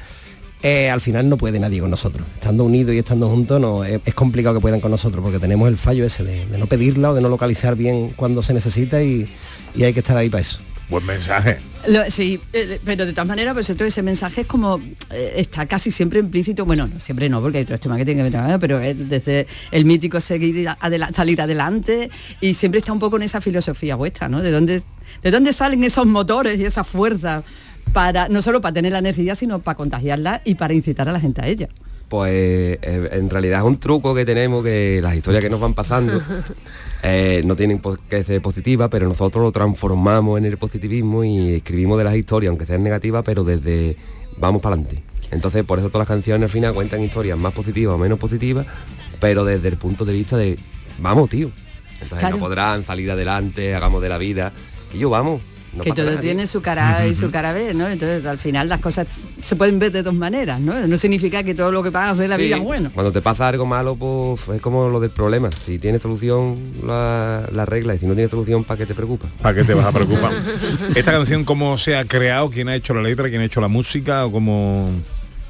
eh, al final no puede nadie con nosotros. Estando unidos y estando juntos no, es, es complicado que puedan con nosotros porque tenemos el fallo ese de, de no pedirla o de no localizar bien cuando se necesita y, y hay que estar ahí para eso. Buen mensaje. Lo- sí, eh, pero de todas maneras, pues todo ese mensaje es como eh, está casi siempre implícito, bueno, no, siempre no, porque hay otros temas que tienen que ver, ¿no? pero es desde el mítico seguir adela- salir adelante y siempre está un poco en esa filosofía vuestra, ¿no? De dónde, de dónde salen esos motores y esa fuerza para no solo para tener la energía, sino para contagiarla y para incitar a la gente a ella. Pues eh, en realidad es un truco que tenemos que las historias que nos van pasando eh, no tienen qué ser positivas, pero nosotros lo transformamos en el positivismo y escribimos de las historias, aunque sean negativas, pero desde vamos para adelante. Entonces por eso todas las canciones al final cuentan historias más positivas o menos positivas, pero desde el punto de vista de vamos tío. Entonces Claro. no podrán salir adelante, hagamos de la vida. Y yo vamos. No que todo tiene su cara A y su cara B, ¿no? Entonces al final las cosas se pueden ver de dos maneras, ¿no? No significa que todo lo que pasa en la Sí, vida es bueno. Cuando te pasa algo malo, pues es como lo del problema. Si tiene solución, la, la regla. Y si no tiene solución, ¿para qué te preocupas? ¿Para qué te vas a preocupar? ¿Esta canción cómo se ha creado? ¿Quién ha hecho la letra? ¿Quién ha hecho la música? ¿O cómo...?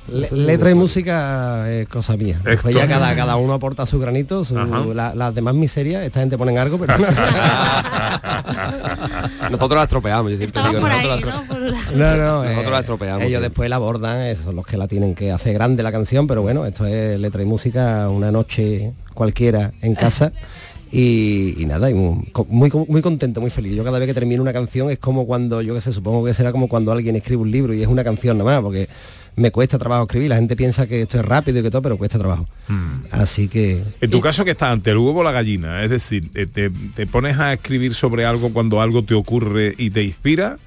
Le- letra y música es cosa mía. Después ya cada, cada uno aporta su granito, su- Ajá. la- las demás miserias, esta gente ponen algo, pero Nosotros la estropeamos, yo siempre digo, nosotros la estro- No, no, Nosotros eh, la estropeamos. Ellos sí. después la abordan, esos son los que la tienen que hacer grande la canción, pero bueno, esto es letra y música una noche cualquiera en casa. Y, y nada, y muy, muy, muy contento, muy feliz. Yo cada vez que termino una canción es como cuando, yo que sé, supongo que será como cuando alguien escribe un libro y es una canción nada más, porque me cuesta trabajo escribir. La gente piensa que esto es rápido y que todo, pero cuesta trabajo. Así que... En tu caso que está ante el huevo o la gallina, es decir, te, te pones a escribir sobre algo cuando algo te ocurre y te inspira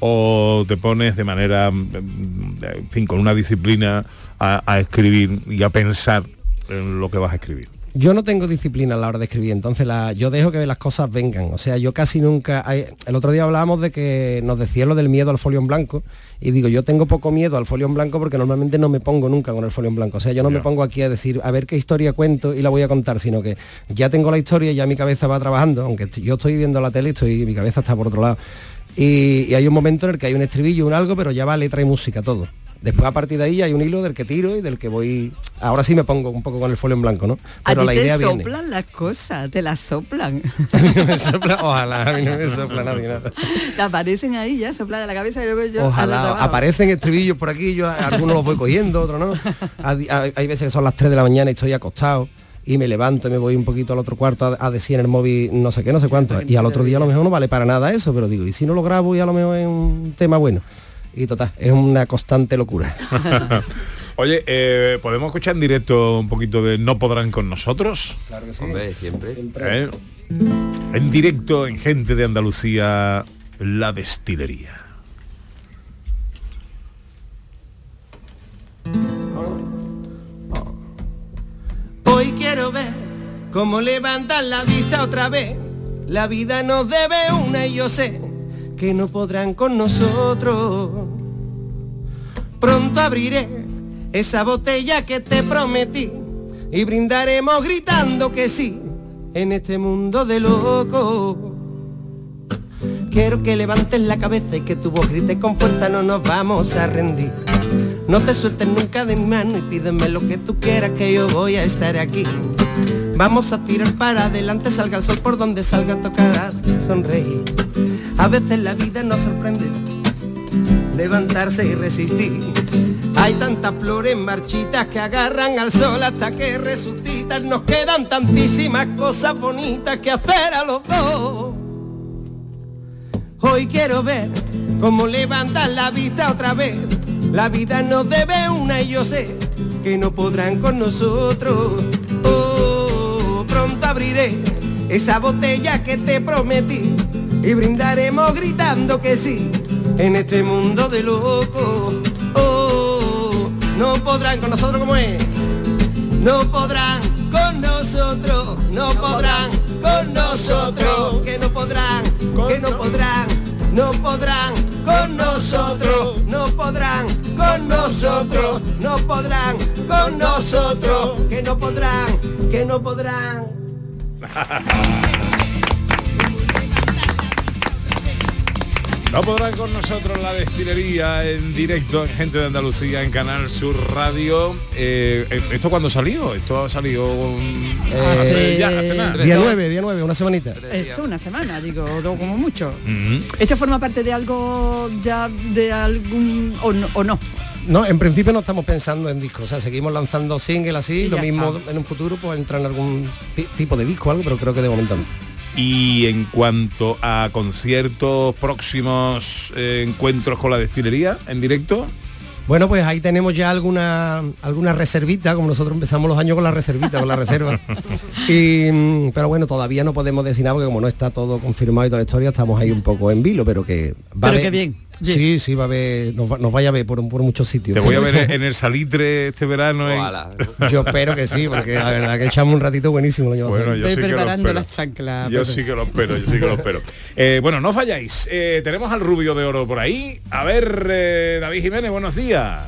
o te pones de manera, mm, en fin, con una disciplina a, a escribir y a pensar en lo que vas a escribir. Yo no tengo disciplina a la hora de escribir, entonces la- yo dejo que las cosas vengan. O sea, yo casi nunca... hay- el otro día hablábamos de que nos decía lo del miedo al folio en blanco y digo, yo tengo poco miedo al folio en blanco porque normalmente no me pongo nunca con el folio en blanco. O sea, yo no me pongo aquí a decir, a ver qué historia cuento y la voy a contar, sino que ya tengo la historia y ya mi cabeza va trabajando, aunque yo estoy viendo la tele y estoy, mi cabeza está por otro lado. Y, y hay un momento en el que hay un estribillo, un algo, pero ya va letra y música todo. Después a partir de ahí hay un hilo del que tiro y del que voy. Ahora sí me pongo un poco con el folio en blanco, ¿no? A Pero ti la te idea viene. soplan las cosas, te las soplan. Me sopla- ojalá, a mí no me sopla nadie nada. te aparecen ahí ya, soplan de la cabeza y luego yo... al Ojalá aparecen estribillos por aquí, yo a- algunos los voy cogiendo, otros no. Hay, veces que son las 3 de la mañana y estoy acostado y me levanto y me voy un poquito al otro cuarto a, a decir en el móvil no sé qué, no sé cuánto. Y al otro día a lo mejor no vale para nada eso, pero digo, y si no lo grabo y a lo mejor es un tema bueno. Y total, es una constante locura. Oye, eh, ¿podemos escuchar en directo un poquito de No podrán con nosotros? Claro que sí. Hombre, siempre. ¿Eh? En directo en Gente de Andalucía, La Destilería. Hoy quiero ver cómo levantan la vista otra vez. La vida nos debe una y yo sé que no podrán con nosotros. Pronto abriré esa botella que te prometí y brindaremos gritando que sí en este mundo de locos. Quiero que levantes la cabeza y que tu voz grite con fuerza, no nos vamos a rendir. No te sueltes nunca de mi mano y pídeme lo que tú quieras que yo voy a estar aquí. Vamos a tirar para adelante, salga el sol por donde salga, tocará sonreír. A veces la vida nos sorprende, levantarse y resistir. Hay tantas flores marchitas que agarran al sol hasta que resucitan. Nos quedan tantísimas cosas bonitas que hacer a los dos. Hoy quiero ver cómo levantan la vista otra vez. La vida nos debe una y yo sé que no podrán con nosotros. Oh, pronto abriré esa botella que te prometí y brindaremos gritando que sí en este mundo de locos. Oh, no podrán con nosotros como es. No podrán con nosotros, no podrán con nosotros, que no podrán, que no podrán, no podrán con nosotros, no podrán con nosotros, no podrán con nosotros, que no podrán, que no podrán. No podrán con nosotros la destilería en directo en Gente de Andalucía en Canal Sur Radio. Eh, ¿Esto cuándo salió? Esto ha salido mm, hace- ya, hace nada. Día 9, día 9, una semanita. Es una semana, digo, como mucho. ¿Esto forma parte de algo ya de algún o no? O no? No, en principio no estamos pensando en discos, o sea, seguimos lanzando single así, Y lo mismo está. en un futuro pues entra en algún ti- tipo de disco o algo, pero creo que de momento no. Y en cuanto a conciertos próximos, eh, encuentros con la destilería en directo. Bueno, pues ahí tenemos ya alguna alguna reservita, como nosotros empezamos los años con la reservita, con la reserva. Y, mm, pero bueno, todavía no podemos decir nada porque como no está todo confirmado y toda la historia, estamos ahí un poco en vilo, pero que va a Pero haber- que bien, Sí, sí, va a haber, nos, va- nos vaya a ver por, por muchos sitios. Te voy a ver en el salitre este verano. en- Yo espero que sí, porque la verdad que echamos un ratito buenísimo. Lo Bueno, yo sí que lo preparando espero. las chanclas. Yo sí que lo espero, yo sí que lo espero. Eh, bueno, no falláis. Eh, tenemos al rubio de oro por ahí. A ver, eh, David Jiménez, buenos días.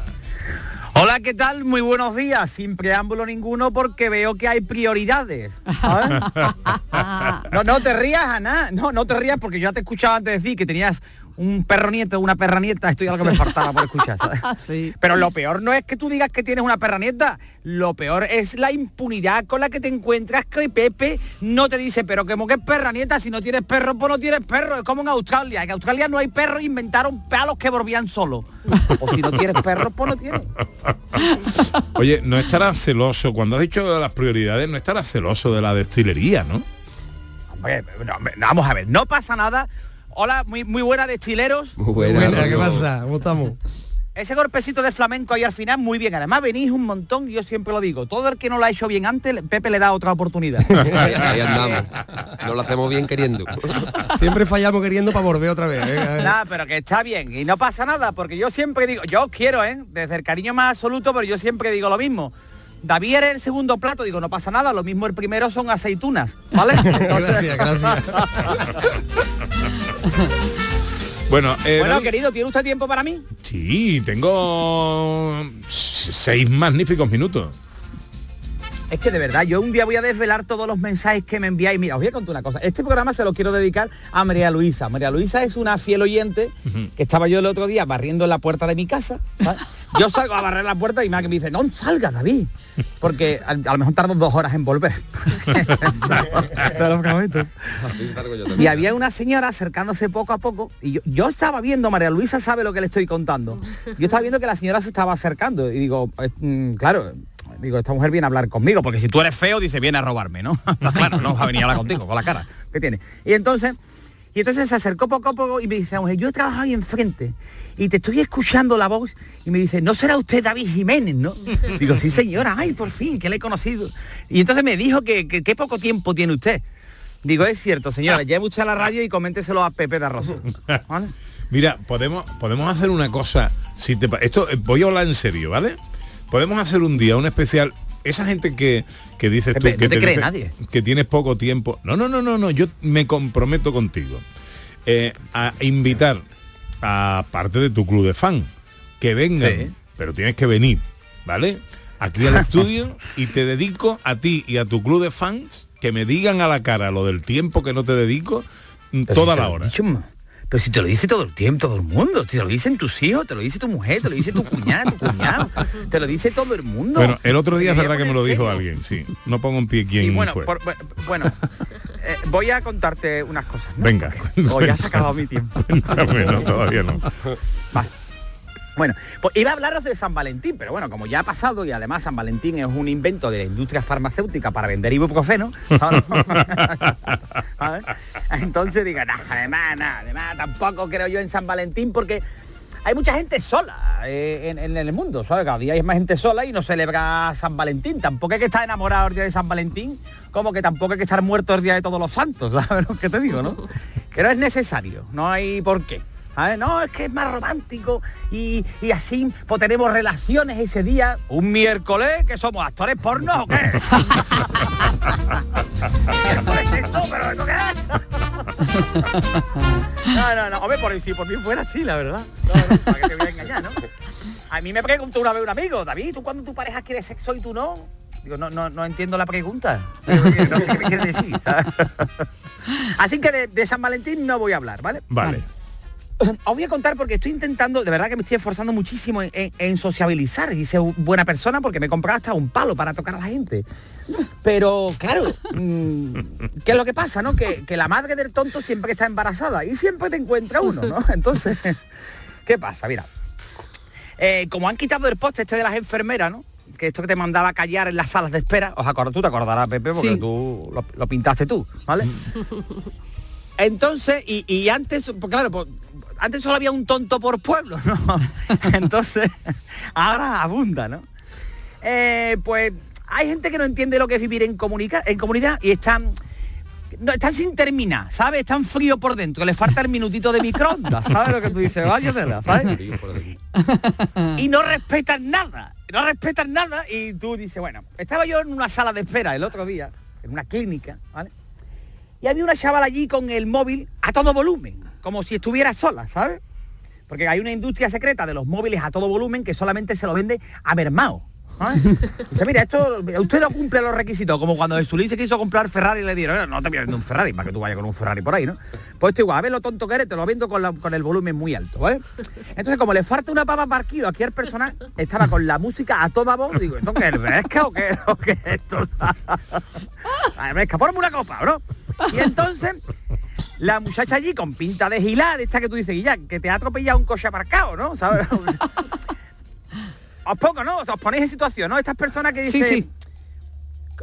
Hola, ¿qué tal? Muy buenos días. Sin preámbulo ninguno porque veo que hay prioridades. ¿sabes? no, no te rías, Ana. No, no te rías porque yo ya te escuchaba antes decir que tenías un perro nieto, una perra nieta, esto ya lo que me faltaba por escuchar, ¿sabes? Sí. Pero lo peor no es que tú digas que tienes una perra nieta, lo peor es la impunidad con la que te encuentras que Pepe no te dice, pero como que es perra nieta, si no tienes perro, pues no tienes perro, es como en Australia, en Australia no hay perros, inventaron palos que volvían solos. O si no tienes perro, pues no tienes. Oye, no estarás celoso, cuando has dicho de las prioridades, no estarás celoso de la destilería, ¿no? Hombre, no, hombre, vamos a ver, no pasa nada. Hola, muy, muy buena de chileros. Muy buena, Buena, ¿qué pasa? ¿Cómo estamos? Ese golpecito de flamenco ahí al final, muy bien. Además, venís un montón, yo siempre lo digo. Todo el que no lo ha hecho bien antes, Pepe le da otra oportunidad. Ahí, andamos. No lo hacemos bien queriendo. Siempre fallamos queriendo para volver otra vez. eh. Pero que está bien y no pasa nada, porque yo siempre digo, yo os quiero, ¿eh? Desde el cariño más absoluto, pero yo siempre digo lo mismo. David era el segundo plato, digo, no pasa nada, lo mismo el primero son aceitunas, ¿vale? Gracias, gracias. Bueno, eh, bueno, David- querido, ¿tiene usted tiempo para mí? sí, tengo seis magníficos minutos. Es que de verdad, yo un día voy a desvelar todos los mensajes que me enviáis. Mira, os voy a contar una cosa. Este programa se lo quiero dedicar a María Luisa. María Luisa es una fiel oyente que estaba yo el otro día barriendo en la puerta de mi casa. ¿vale? Yo salgo a barrer la puerta y me me dice, no salga, David. Porque a, a lo mejor tardo dos horas en volver. Te lo prometo. Y había una señora acercándose poco a poco y yo, yo estaba viendo, María Luisa sabe lo que le estoy contando. Yo estaba viendo que la señora se estaba acercando y digo, mm, claro, digo, esta mujer viene a hablar conmigo, porque si tú eres feo, dice, viene a robarme, ¿no? No, claro, no va a venir a hablar contigo, con la cara que tiene. Y entonces, y entonces se acercó poco a poco y me dice, mujer, yo he trabajado ahí enfrente y te estoy escuchando la voz y me dice, ¿no será usted David Jiménez, no? Digo, sí señora, ay, por fin, que le he conocido. Y entonces me dijo que, que, qué poco tiempo tiene usted. Digo, es cierto, señora, lleve usted a la radio y coménteselo a Pepe de Arroso. ¿Vale? Mira, podemos, podemos hacer una cosa. Si te, esto eh, voy a hablar en serio, ¿vale? Podemos hacer un día un especial. Esa gente que, que dices tú Pepe, que no te cree dice nadie. que tienes poco tiempo. No, no, no, no, no. Yo me comprometo contigo eh, a invitar a parte de tu club de fan que vengan, Sí. pero tienes que venir, ¿vale? Aquí al estudio y te dedico a ti y a tu club de fans que me digan a la cara lo del tiempo que no te dedico mm, Pero toda la hora. dicho. Pero si te lo dice todo el tiempo, todo el mundo, te lo dicen tus hijos, te lo dice tu mujer, te lo dice tu cuñada, tu cuñado, te lo dice todo el mundo. Bueno, el otro día es verdad que me lo dijo serio. alguien, sí. No pongo en pie quién Sí, bueno, fue. por- bueno, eh, voy a contarte unas cosas. ¿no? Venga. O ya se ha acabado mi tiempo. Cuéntame, no, todavía no. Vale. Bueno, pues iba a hablaros de San Valentín, pero bueno, como ya ha pasado y además San Valentín es un invento de la industria farmacéutica para vender ibuprofeno, entonces digo, no, además, no, además tampoco creo yo en San Valentín porque hay mucha gente sola eh, en, en el mundo, ¿sabes? Cada día hay más gente sola y no celebra San Valentín. Tampoco hay que estar enamorado el día de San Valentín, como que tampoco hay que estar muerto el día de todos los santos, ¿sabes lo que te digo, no? Que no es necesario, no hay por qué. ¿Sabes? No, es que es más romántico y, y así pues tenemos relaciones ese día, un miércoles, que somos actores porno o qué. No, no, no, hombre, por, si por mí fuera así, la verdad. No, no, para que te voy a engañar, ¿no? A mí me preguntó una vez un amigo, David, ¿tú cuando tu pareja quiere sexo y tú no? Digo, no, no, no entiendo la pregunta. Digo, No sé qué me quiere decir. ¿sabes? Así que de, de San Valentín no voy a hablar, ¿vale? Vale. Os voy a contar porque estoy intentando, de verdad que me estoy esforzando muchísimo en, en- en sociabilizar y ser buena persona porque me he comprado hasta un palo para tocar a la gente. Pero claro, mm, ¿qué es lo que pasa, no? Que, que la madre del tonto siempre está embarazada y siempre te encuentra uno, ¿no? Entonces, ¿qué pasa? Mira, eh, como han quitado el poste este de las enfermeras, ¿no? Que esto que te mandaba a callar en las salas de espera, os acordáis, tú te acordarás, Pepe, porque Sí. tú lo, lo pintaste tú, ¿vale? Entonces, y, y antes, pues claro, pues, antes solo había un tonto por pueblo, ¿no? Entonces, ahora abunda, ¿no? Eh, pues hay gente que no entiende lo que es vivir en, comunica- en comunidad y están, no, están sin terminar, ¿sabes? Están frío por dentro, les falta el minutito de microondas, ¿sabes lo que tú dices? Vaya tela, ¿sabes? y no respetan nada, no respetan nada y tú dices, bueno, estaba yo en una sala de espera el otro día, en una clínica, ¿vale? Y había una chavala allí con el móvil a todo volumen, como si estuviera sola, ¿sabes? Porque hay una industria secreta de los móviles a todo volumen que solamente se lo vende a mermao. ¿sabes? Dice, mira, esto, usted no cumple los requisitos, como cuando Sully se quiso comprar Ferrari y le dieron, no te voy a vender un Ferrari para que tú vayas con un Ferrari por ahí, ¿no? Pues esto igual, a ver lo tonto que eres, te lo vendo con, la- con el volumen muy alto, ¿vale? Entonces, como le falta una papa parquido aquí al personal, estaba con la música a toda voz, digo, ¿esto qué es Vesca o qué, o qué es esto? A ver, Vesca, ponme una copa, bro. Y entonces, la muchacha allí con pinta de gilada, de esta que tú dices, Guilla, que te ha atropellado un coche aparcado, ¿no? ¿Sabes? os pongo, ¿no? Os ponéis en situación, ¿no? Estas personas que Sí, dicen... sí.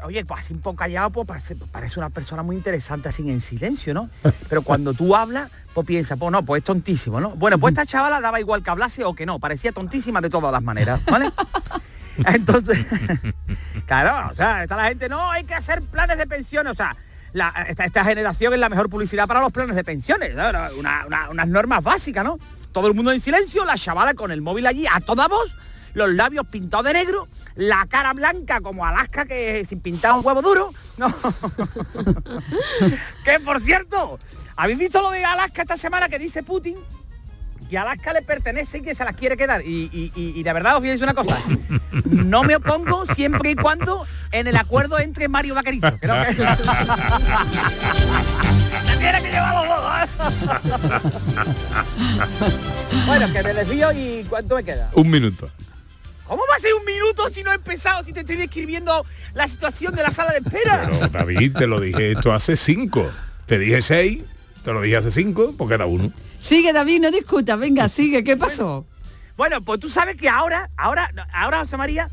Oye, pues así un poco callado, pues parece, parece una persona muy interesante así en silencio, ¿no? Pero cuando tú hablas, pues piensa, pues no, pues es tontísimo, ¿no? Bueno, pues esta chavala daba igual que hablase o que no, parecía tontísima de todas las maneras, ¿vale? Entonces, claro, o sea, está la gente, no, hay que hacer planes de pensiones, o sea, esta, generación es la mejor publicidad para los planes de pensiones, unas normas básicas, ¿no? Todo el mundo en silencio, la chavala con el móvil allí a toda voz, los labios pintados de negro, la cara blanca como Alaska que sin pintar un huevo duro, ¿no? que por cierto, ¿habéis visto lo de Alaska esta semana que dice Putin? Que Alaska le pertenece y que se las quiere quedar. Y, y- y- y de verdad os voy a decir una cosa. No me opongo siempre y cuando en el acuerdo entre Mario Vaquerizo. Creo que... Se tiene que llevar los dos, ¿eh? bueno, que me desvío y ¿cuánto me queda? Un minuto. ¿Cómo va a ser un minuto si no he empezado, si te estoy describiendo la situación de la sala de espera? Pero David, te lo dije esto hace cinco. Te dije seis, te lo dije hace cinco, porque era uno. Sigue, David, no discuta. Venga, sigue. ¿Qué pasó? Bueno, pues tú sabes que ahora, ahora, ahora, José María,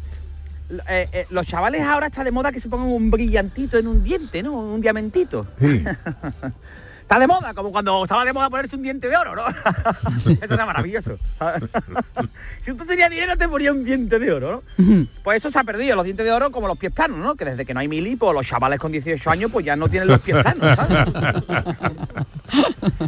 eh, eh, los chavales ahora está de moda que se pongan un brillantito en un diente, ¿no? Un diamentito. Está de moda, como cuando estaba de moda ponerse un diente de oro, ¿no? Eso era maravilloso. si tú tenías dinero te ponía un diente de oro, ¿no? Pues eso se ha perdido, los dientes de oro como los pies planos, ¿no? Que desde que no hay mili, pues los chavales con 18 años pues ya no tienen los pies planos, ¿sabes?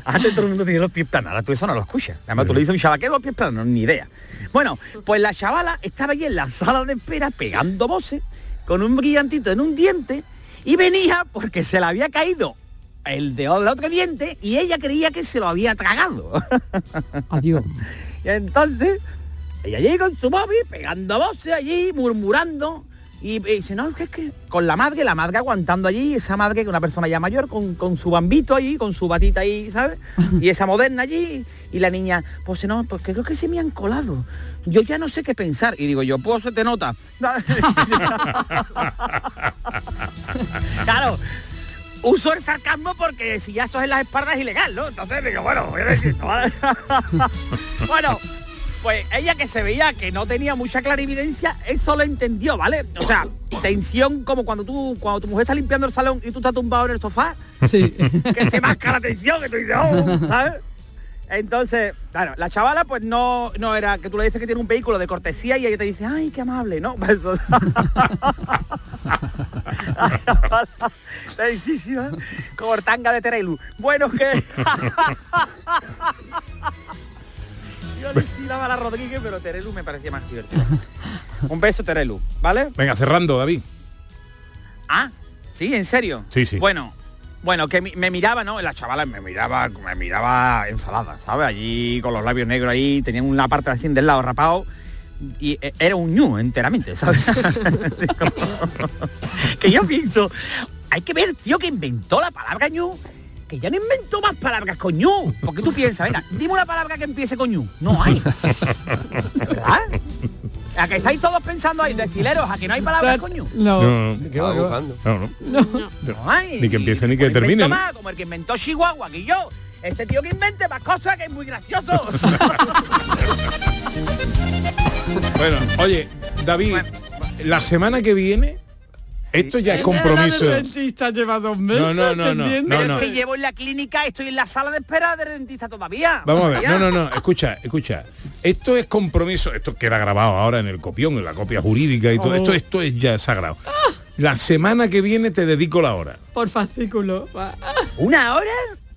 Antes todo el mundo tenía los pies planos, ahora tú eso no lo escuchas. Además tú le dices a un chaval que los pies planos, ni idea. Bueno, pues la chavala estaba allí en la sala de espera pegando voces con un brillantito en un diente y venía porque se le había caído el dedo del otro diente y ella creía que se lo había tragado. Adiós. Y entonces, ella llega con su móvil, pegando voces allí, murmurando. Y, y dice, no, que es que con la madre, la madre aguantando allí, esa madre que una persona ya mayor, con, con su bambito allí, con su batita ahí, ¿sabes? Y esa moderna allí, y la niña, pues no, pues creo que se me han colado. Yo ya no sé qué pensar. Y digo yo, pues se te nota. claro, uso el sarcasmo porque si ya eso en las espaldas es ilegal, ¿no? Entonces digo, bueno, voy a decir, no, ¿vale? bueno, pues ella que se veía que no tenía mucha clarividencia, eso lo entendió, ¿vale? O sea, tensión como cuando tú, cuando tu mujer está limpiando el salón y tú estás tumbado en el sofá, que se masca la tensión, que tú dices, oh, ¿sabes? Entonces, claro, la chavala pues no, no era que tú le dices que tiene un vehículo de cortesía y ella te dice, ay, qué amable, ¿no? Pues eso- Tensísima, como tanga de Terelu. Bueno, que... Yo le a la Rodríguez, pero Terelu me parecía más divertido. Un beso, Terelu, ¿vale? Venga, cerrando, David. Ah, sí, en serio. Sí, sí. Bueno, bueno, que me miraba, ¿no? La chavala me miraba, me miraba enfadada, ¿sabes? Allí con los labios negros ahí, tenían una parte así del lado rapado y eh, era un ñu enteramente, ¿sabes? que yo pienso, hay que ver, tío, que inventó la palabra ñu, que ya no inventó más palabras con ñu. Porque tú piensas, venga, dime una palabra que empiece con ñu. No hay. ¿Verdad? A que estáis todos pensando ahí, destileros, a que no hay palabras con ñu. No, no. No, no. No hay. Ni que empiece ni que termine, ¿no? más, como el que inventó Chihuahua, que yo. Este tío que invente más cosas que es muy gracioso. Bueno, oye, David, la semana que viene, esto ya es compromiso. El dentista lleva dos meses. No, no, no, no, atendiendo. no, Pero no. es que llevo en la clínica, estoy en la sala de espera del dentista todavía. Vamos a ver, no, no, no, escucha, escucha. Esto es compromiso, esto queda grabado ahora en el copión, en la copia jurídica y todo. Oh. Esto, esto es ya sagrado. La semana que viene te dedico la hora. Por fascículo. ¿Una hora?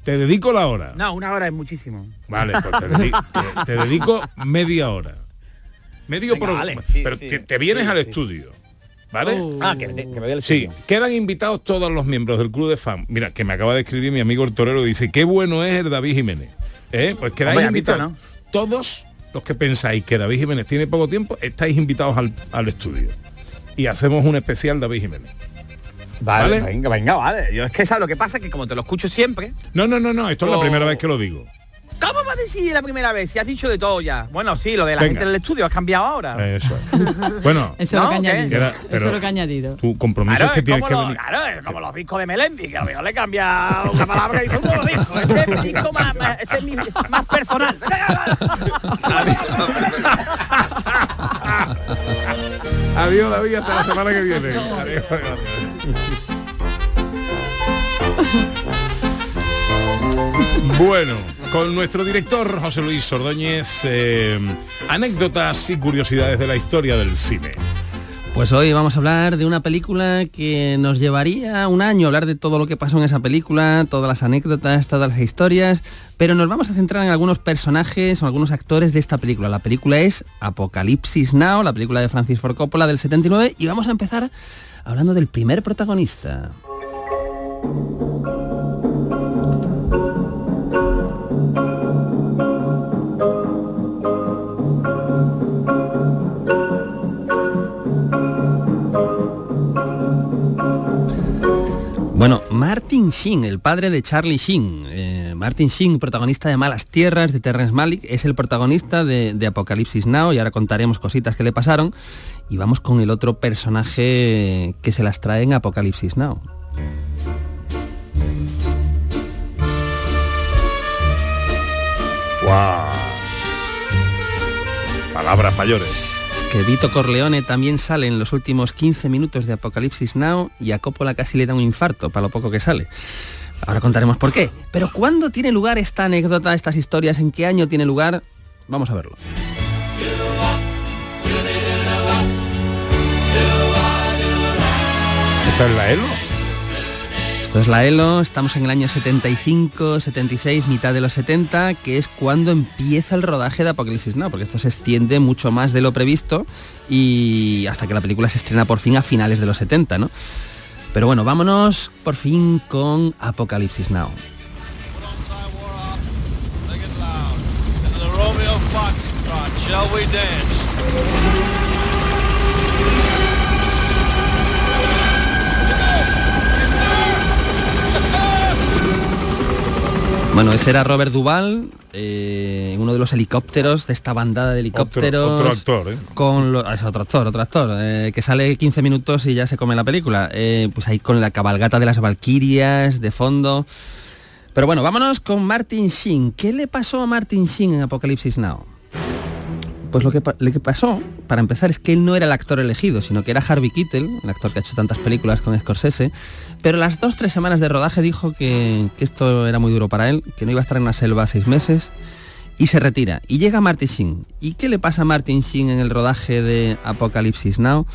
Te dedico la hora. No, una hora es muchísimo. Vale, pues te, dedi- te- te dedico media hora. Medio Venga, programa. vale, sí, pero sí. te, te vienes Sí, al sí. estudio. ¿Vale? Oh. Ah, que, que me voy al Sí, quedan invitados todos los miembros del club de fan. Mira, que me acaba de escribir mi amigo el torero, dice, qué bueno es el David Jiménez. ¿Eh? Pues quedáis Hombre, ¿has visto, invitados todos los que pensáis que David Jiménez tiene poco tiempo, estáis invitados al, al estudio. Y hacemos un especial David Jiménez. Vale, ¿Vale? venga, venga, vale. Yo es que sabes lo que pasa que como te lo escucho siempre. No, no, no, no, esto es la Oh. primera vez que lo digo. ¿Cómo va a decir la primera vez? Si has dicho de todo ya. Bueno, sí, lo de la Venga. gente del estudio has cambiado ahora. Eso es. Bueno, Eso es lo que añadido. Queda- Eso pero- lo que añadido. tu compromiso Claro, es que es tienes que lo- venir. claro, es como los discos de Melendi, que a lo mejor le cambia una palabra y "Uh, lo dijo, este es mi disco más, más- este es mi más personal. Adiós, David, hasta la semana que viene. Adiós, gracias. Bueno, con nuestro director José Luis Ordóñez, eh, anécdotas y curiosidades de la historia del cine. Pues hoy vamos a hablar de una película que nos llevaría un año hablar de todo lo que pasó en esa película, todas las anécdotas, todas las historias, pero nos vamos a centrar en algunos personajes o algunos actores de esta película. La película es Apocalipsis Now, la película de Francis Ford Coppola del 79 y vamos a empezar hablando del primer protagonista. Bueno, Martin Sheen, el padre de Charlie Sheen. Eh, Martin Sheen, protagonista de Malas Tierras, de Terrence Malick, es el protagonista de, de Apocalipsis Now y ahora contaremos cositas que le pasaron. Y vamos con el otro personaje que se las trae en Apocalipsis Now. ¡Guau! Palabras mayores. Que Vito Corleone también sale en los últimos 15 minutos de Apocalipsis Now y a Coppola casi le da un infarto para lo poco que sale. Ahora contaremos por qué. Pero ¿cuándo tiene lugar esta anécdota, estas historias? ¿En qué año tiene lugar? Vamos a verlo. ¿Esta es la ELO? Esto es la ELO, estamos en el año 75, 76, mitad de los 70, que es cuando empieza el rodaje de Apocalipsis Now, porque esto se extiende mucho más de lo previsto y hasta que la película se estrena por fin a finales de los 70, ¿no? Pero bueno, vámonos por fin con Apocalipsis Now. Bueno, ese era Robert Duvall, eh, uno de los helicópteros de esta bandada de helicópteros. otro actor, ¿eh? Con lo- es otro actor, otro actor, eh, que sale 15 minutos y ya se come la película. Eh, pues ahí con la cabalgata de las Valquirias de fondo. Pero bueno, vámonos con Martin Sheen. ¿Qué le pasó a Martin Sheen en Apocalipsis Now? Pues lo que, lo que pasó, para empezar, es que él no era el actor elegido, sino que era Harvey Keitel, el actor que ha hecho tantas películas con Scorsese, pero las dos, tres semanas de rodaje dijo que, que esto era muy duro para él, que no iba a estar en la selva seis meses, y se retira. Y llega Martin Sheen. ¿Y qué le pasa a Martin Sheen en el rodaje de Apocalipsis Now?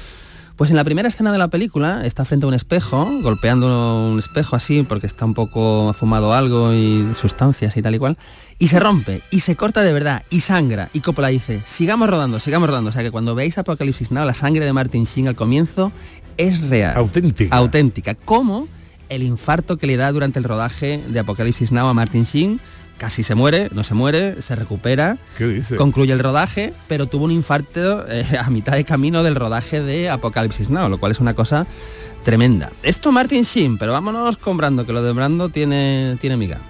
Pues en la primera escena de la película está frente a un espejo, golpeando un espejo así porque está un poco fumado algo y sustancias y tal y cual, y se rompe, y se corta de verdad, y sangra, y Coppola dice, sigamos rodando, sigamos rodando. O sea que cuando veáis Apocalipsis Now, la sangre de Martin Sheen al comienzo es real. Auténtica. Auténtica. Como el infarto que le da durante el rodaje de Apocalipsis Now a Martin Sheen, casi se muere, no se muere, se recupera, ¿Qué dice? concluye el rodaje, pero tuvo un infarto eh, a mitad de camino del rodaje de Apocalipsis Now, lo cual es una cosa tremenda. Esto Martin Sheen, pero vámonos con Brando, que lo de Brando tiene, tiene miga.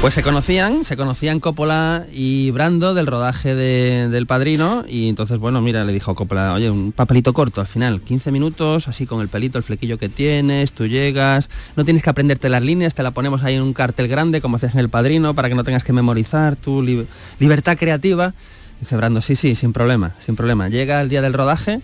Pues se conocían, se conocían Coppola y Brando del rodaje de- del Padrino y entonces, bueno, mira, le dijo Coppola, oye, un papelito corto al final, 15 minutos, así con el pelito, el flequillo que tienes, tú llegas, no tienes que aprenderte las líneas, te la ponemos ahí en un cartel grande como hacías en el Padrino para que no tengas que memorizar, tu li- libertad creativa. Dice Brando, sí, sí, sin problema, sin problema. Llega el día del rodaje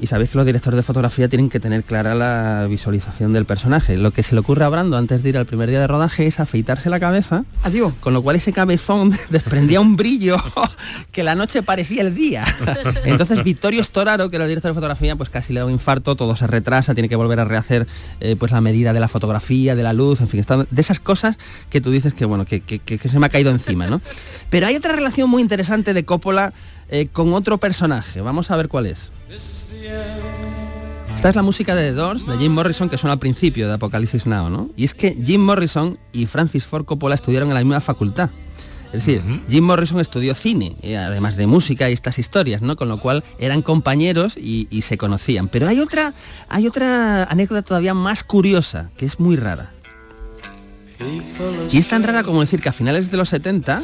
y sabéis que los directores de fotografía tienen que tener clara la visualización del personaje. Lo que se le ocurre a Brando antes de ir al primer día de rodaje es afeitarse la cabeza, Adiós. con lo cual ese cabezón desprendía un brillo que la noche parecía el día. Entonces Vittorio Storaro, que era el director de fotografía, pues casi le da un infarto, todo se retrasa, tiene que volver a rehacer eh, pues la medida de la fotografía, de la luz, en fin, está- de esas cosas que tú dices que bueno, que, que- que- que se me ha caído encima, ¿no? Pero hay otra relación muy interesante de Coppola eh, con otro personaje. Vamos a ver cuál es. Esta es la música de The Doors, de Jim Morrison, que suena al principio de Apocalipsis Now, ¿no? Y es que Jim Morrison y Francis Ford Coppola estudiaron en la misma facultad. Es decir, Jim Morrison estudió cine, eh, además de música y estas historias, ¿no? Con lo cual eran compañeros y, y se conocían. Pero hay otra, hay otra anécdota todavía más curiosa, que es muy rara. Y es tan rara como decir que a finales de los 70,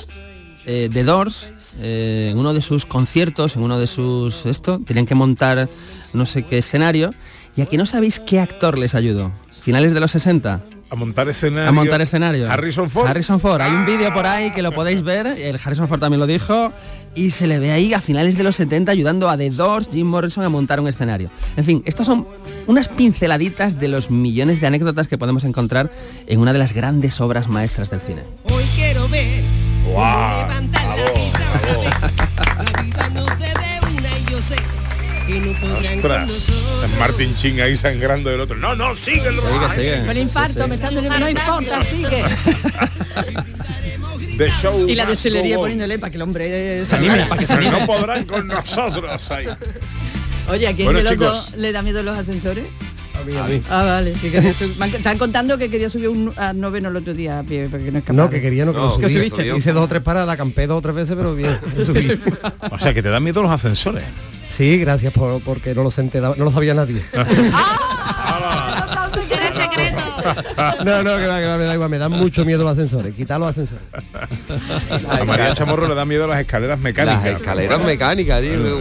eh, The Doors, eh, en uno de sus conciertos, en uno de sus... esto, tenían que montar no sé qué escenario, y aquí no sabéis qué actor les ayudó. Finales de los 60. A montar escenario. A montar escenario. Harrison Ford. Harrison Ford. Hay un vídeo por ahí que lo podéis ver. El Harrison Ford también lo dijo. Y se le ve ahí a finales de los 70 ayudando a The Doors, Jim Morrison a montar un escenario. En fin, estas son unas pinceladitas de los millones de anécdotas que podemos encontrar en una de las grandes obras maestras del cine. Hoy quiero ver ¡Guau! La vida no se de una y yo sé Ostras, Ching ahí sangrando del otro. No, no, sigue el El infarto, me están diciendo, no importa, sigue. The show Y la on. poniéndole para que el hombre eh, Se anime, para que se anime. No podrán con nosotros. ahí. Oye, ¿a quién Bueno, de los chicos. dos le da miedo los ascensores? A mí, a mí. Ah, vale. que quería me contando que quería subir un a noveno el otro día a pie, porque no es capaz. No, que quería, no, que lo ¿Que subí. subiste? Hice dos o tres paradas, campé dos o tres veces, pero bien, subí. O sea, que te dan miedo los ascensores. Sí, gracias por, porque no lo, senté, no lo sabía nadie. No, no, que va, que va, me da igual, me dan mucho miedo los ascensores. Quitar los ascensores. A María Chamorro le da miedo las escaleras mecánicas. Las escaleras mecánicas, tío.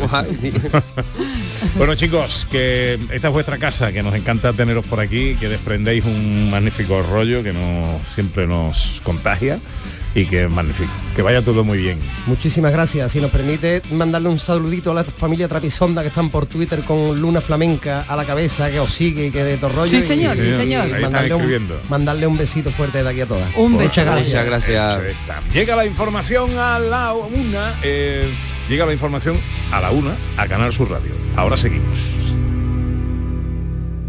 Bueno chicos, que esta es vuestra casa, que nos encanta teneros por aquí, que desprendéis un magnífico rollo que nos, siempre nos contagia y que es magnífico. Que vaya todo muy bien. Muchísimas gracias. Si nos permite mandarle un saludito a la familia Trapisonda que están por Twitter con Luna Flamenca a la cabeza, que os sigue y que de todo rollo. Sí, y- señor, sí, y señor. Ahí están mandarle, un, escribiendo. mandarle un besito fuerte de aquí a todas. Un beso. Muchas gracias. Muchas gracias. Llega la información a la una. eh, llega la información a la una a Canal Sur Radio. Ahora seguimos.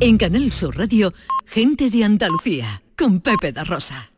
En Canal Sur Radio, gente de Andalucía, con Pepe da Rosa.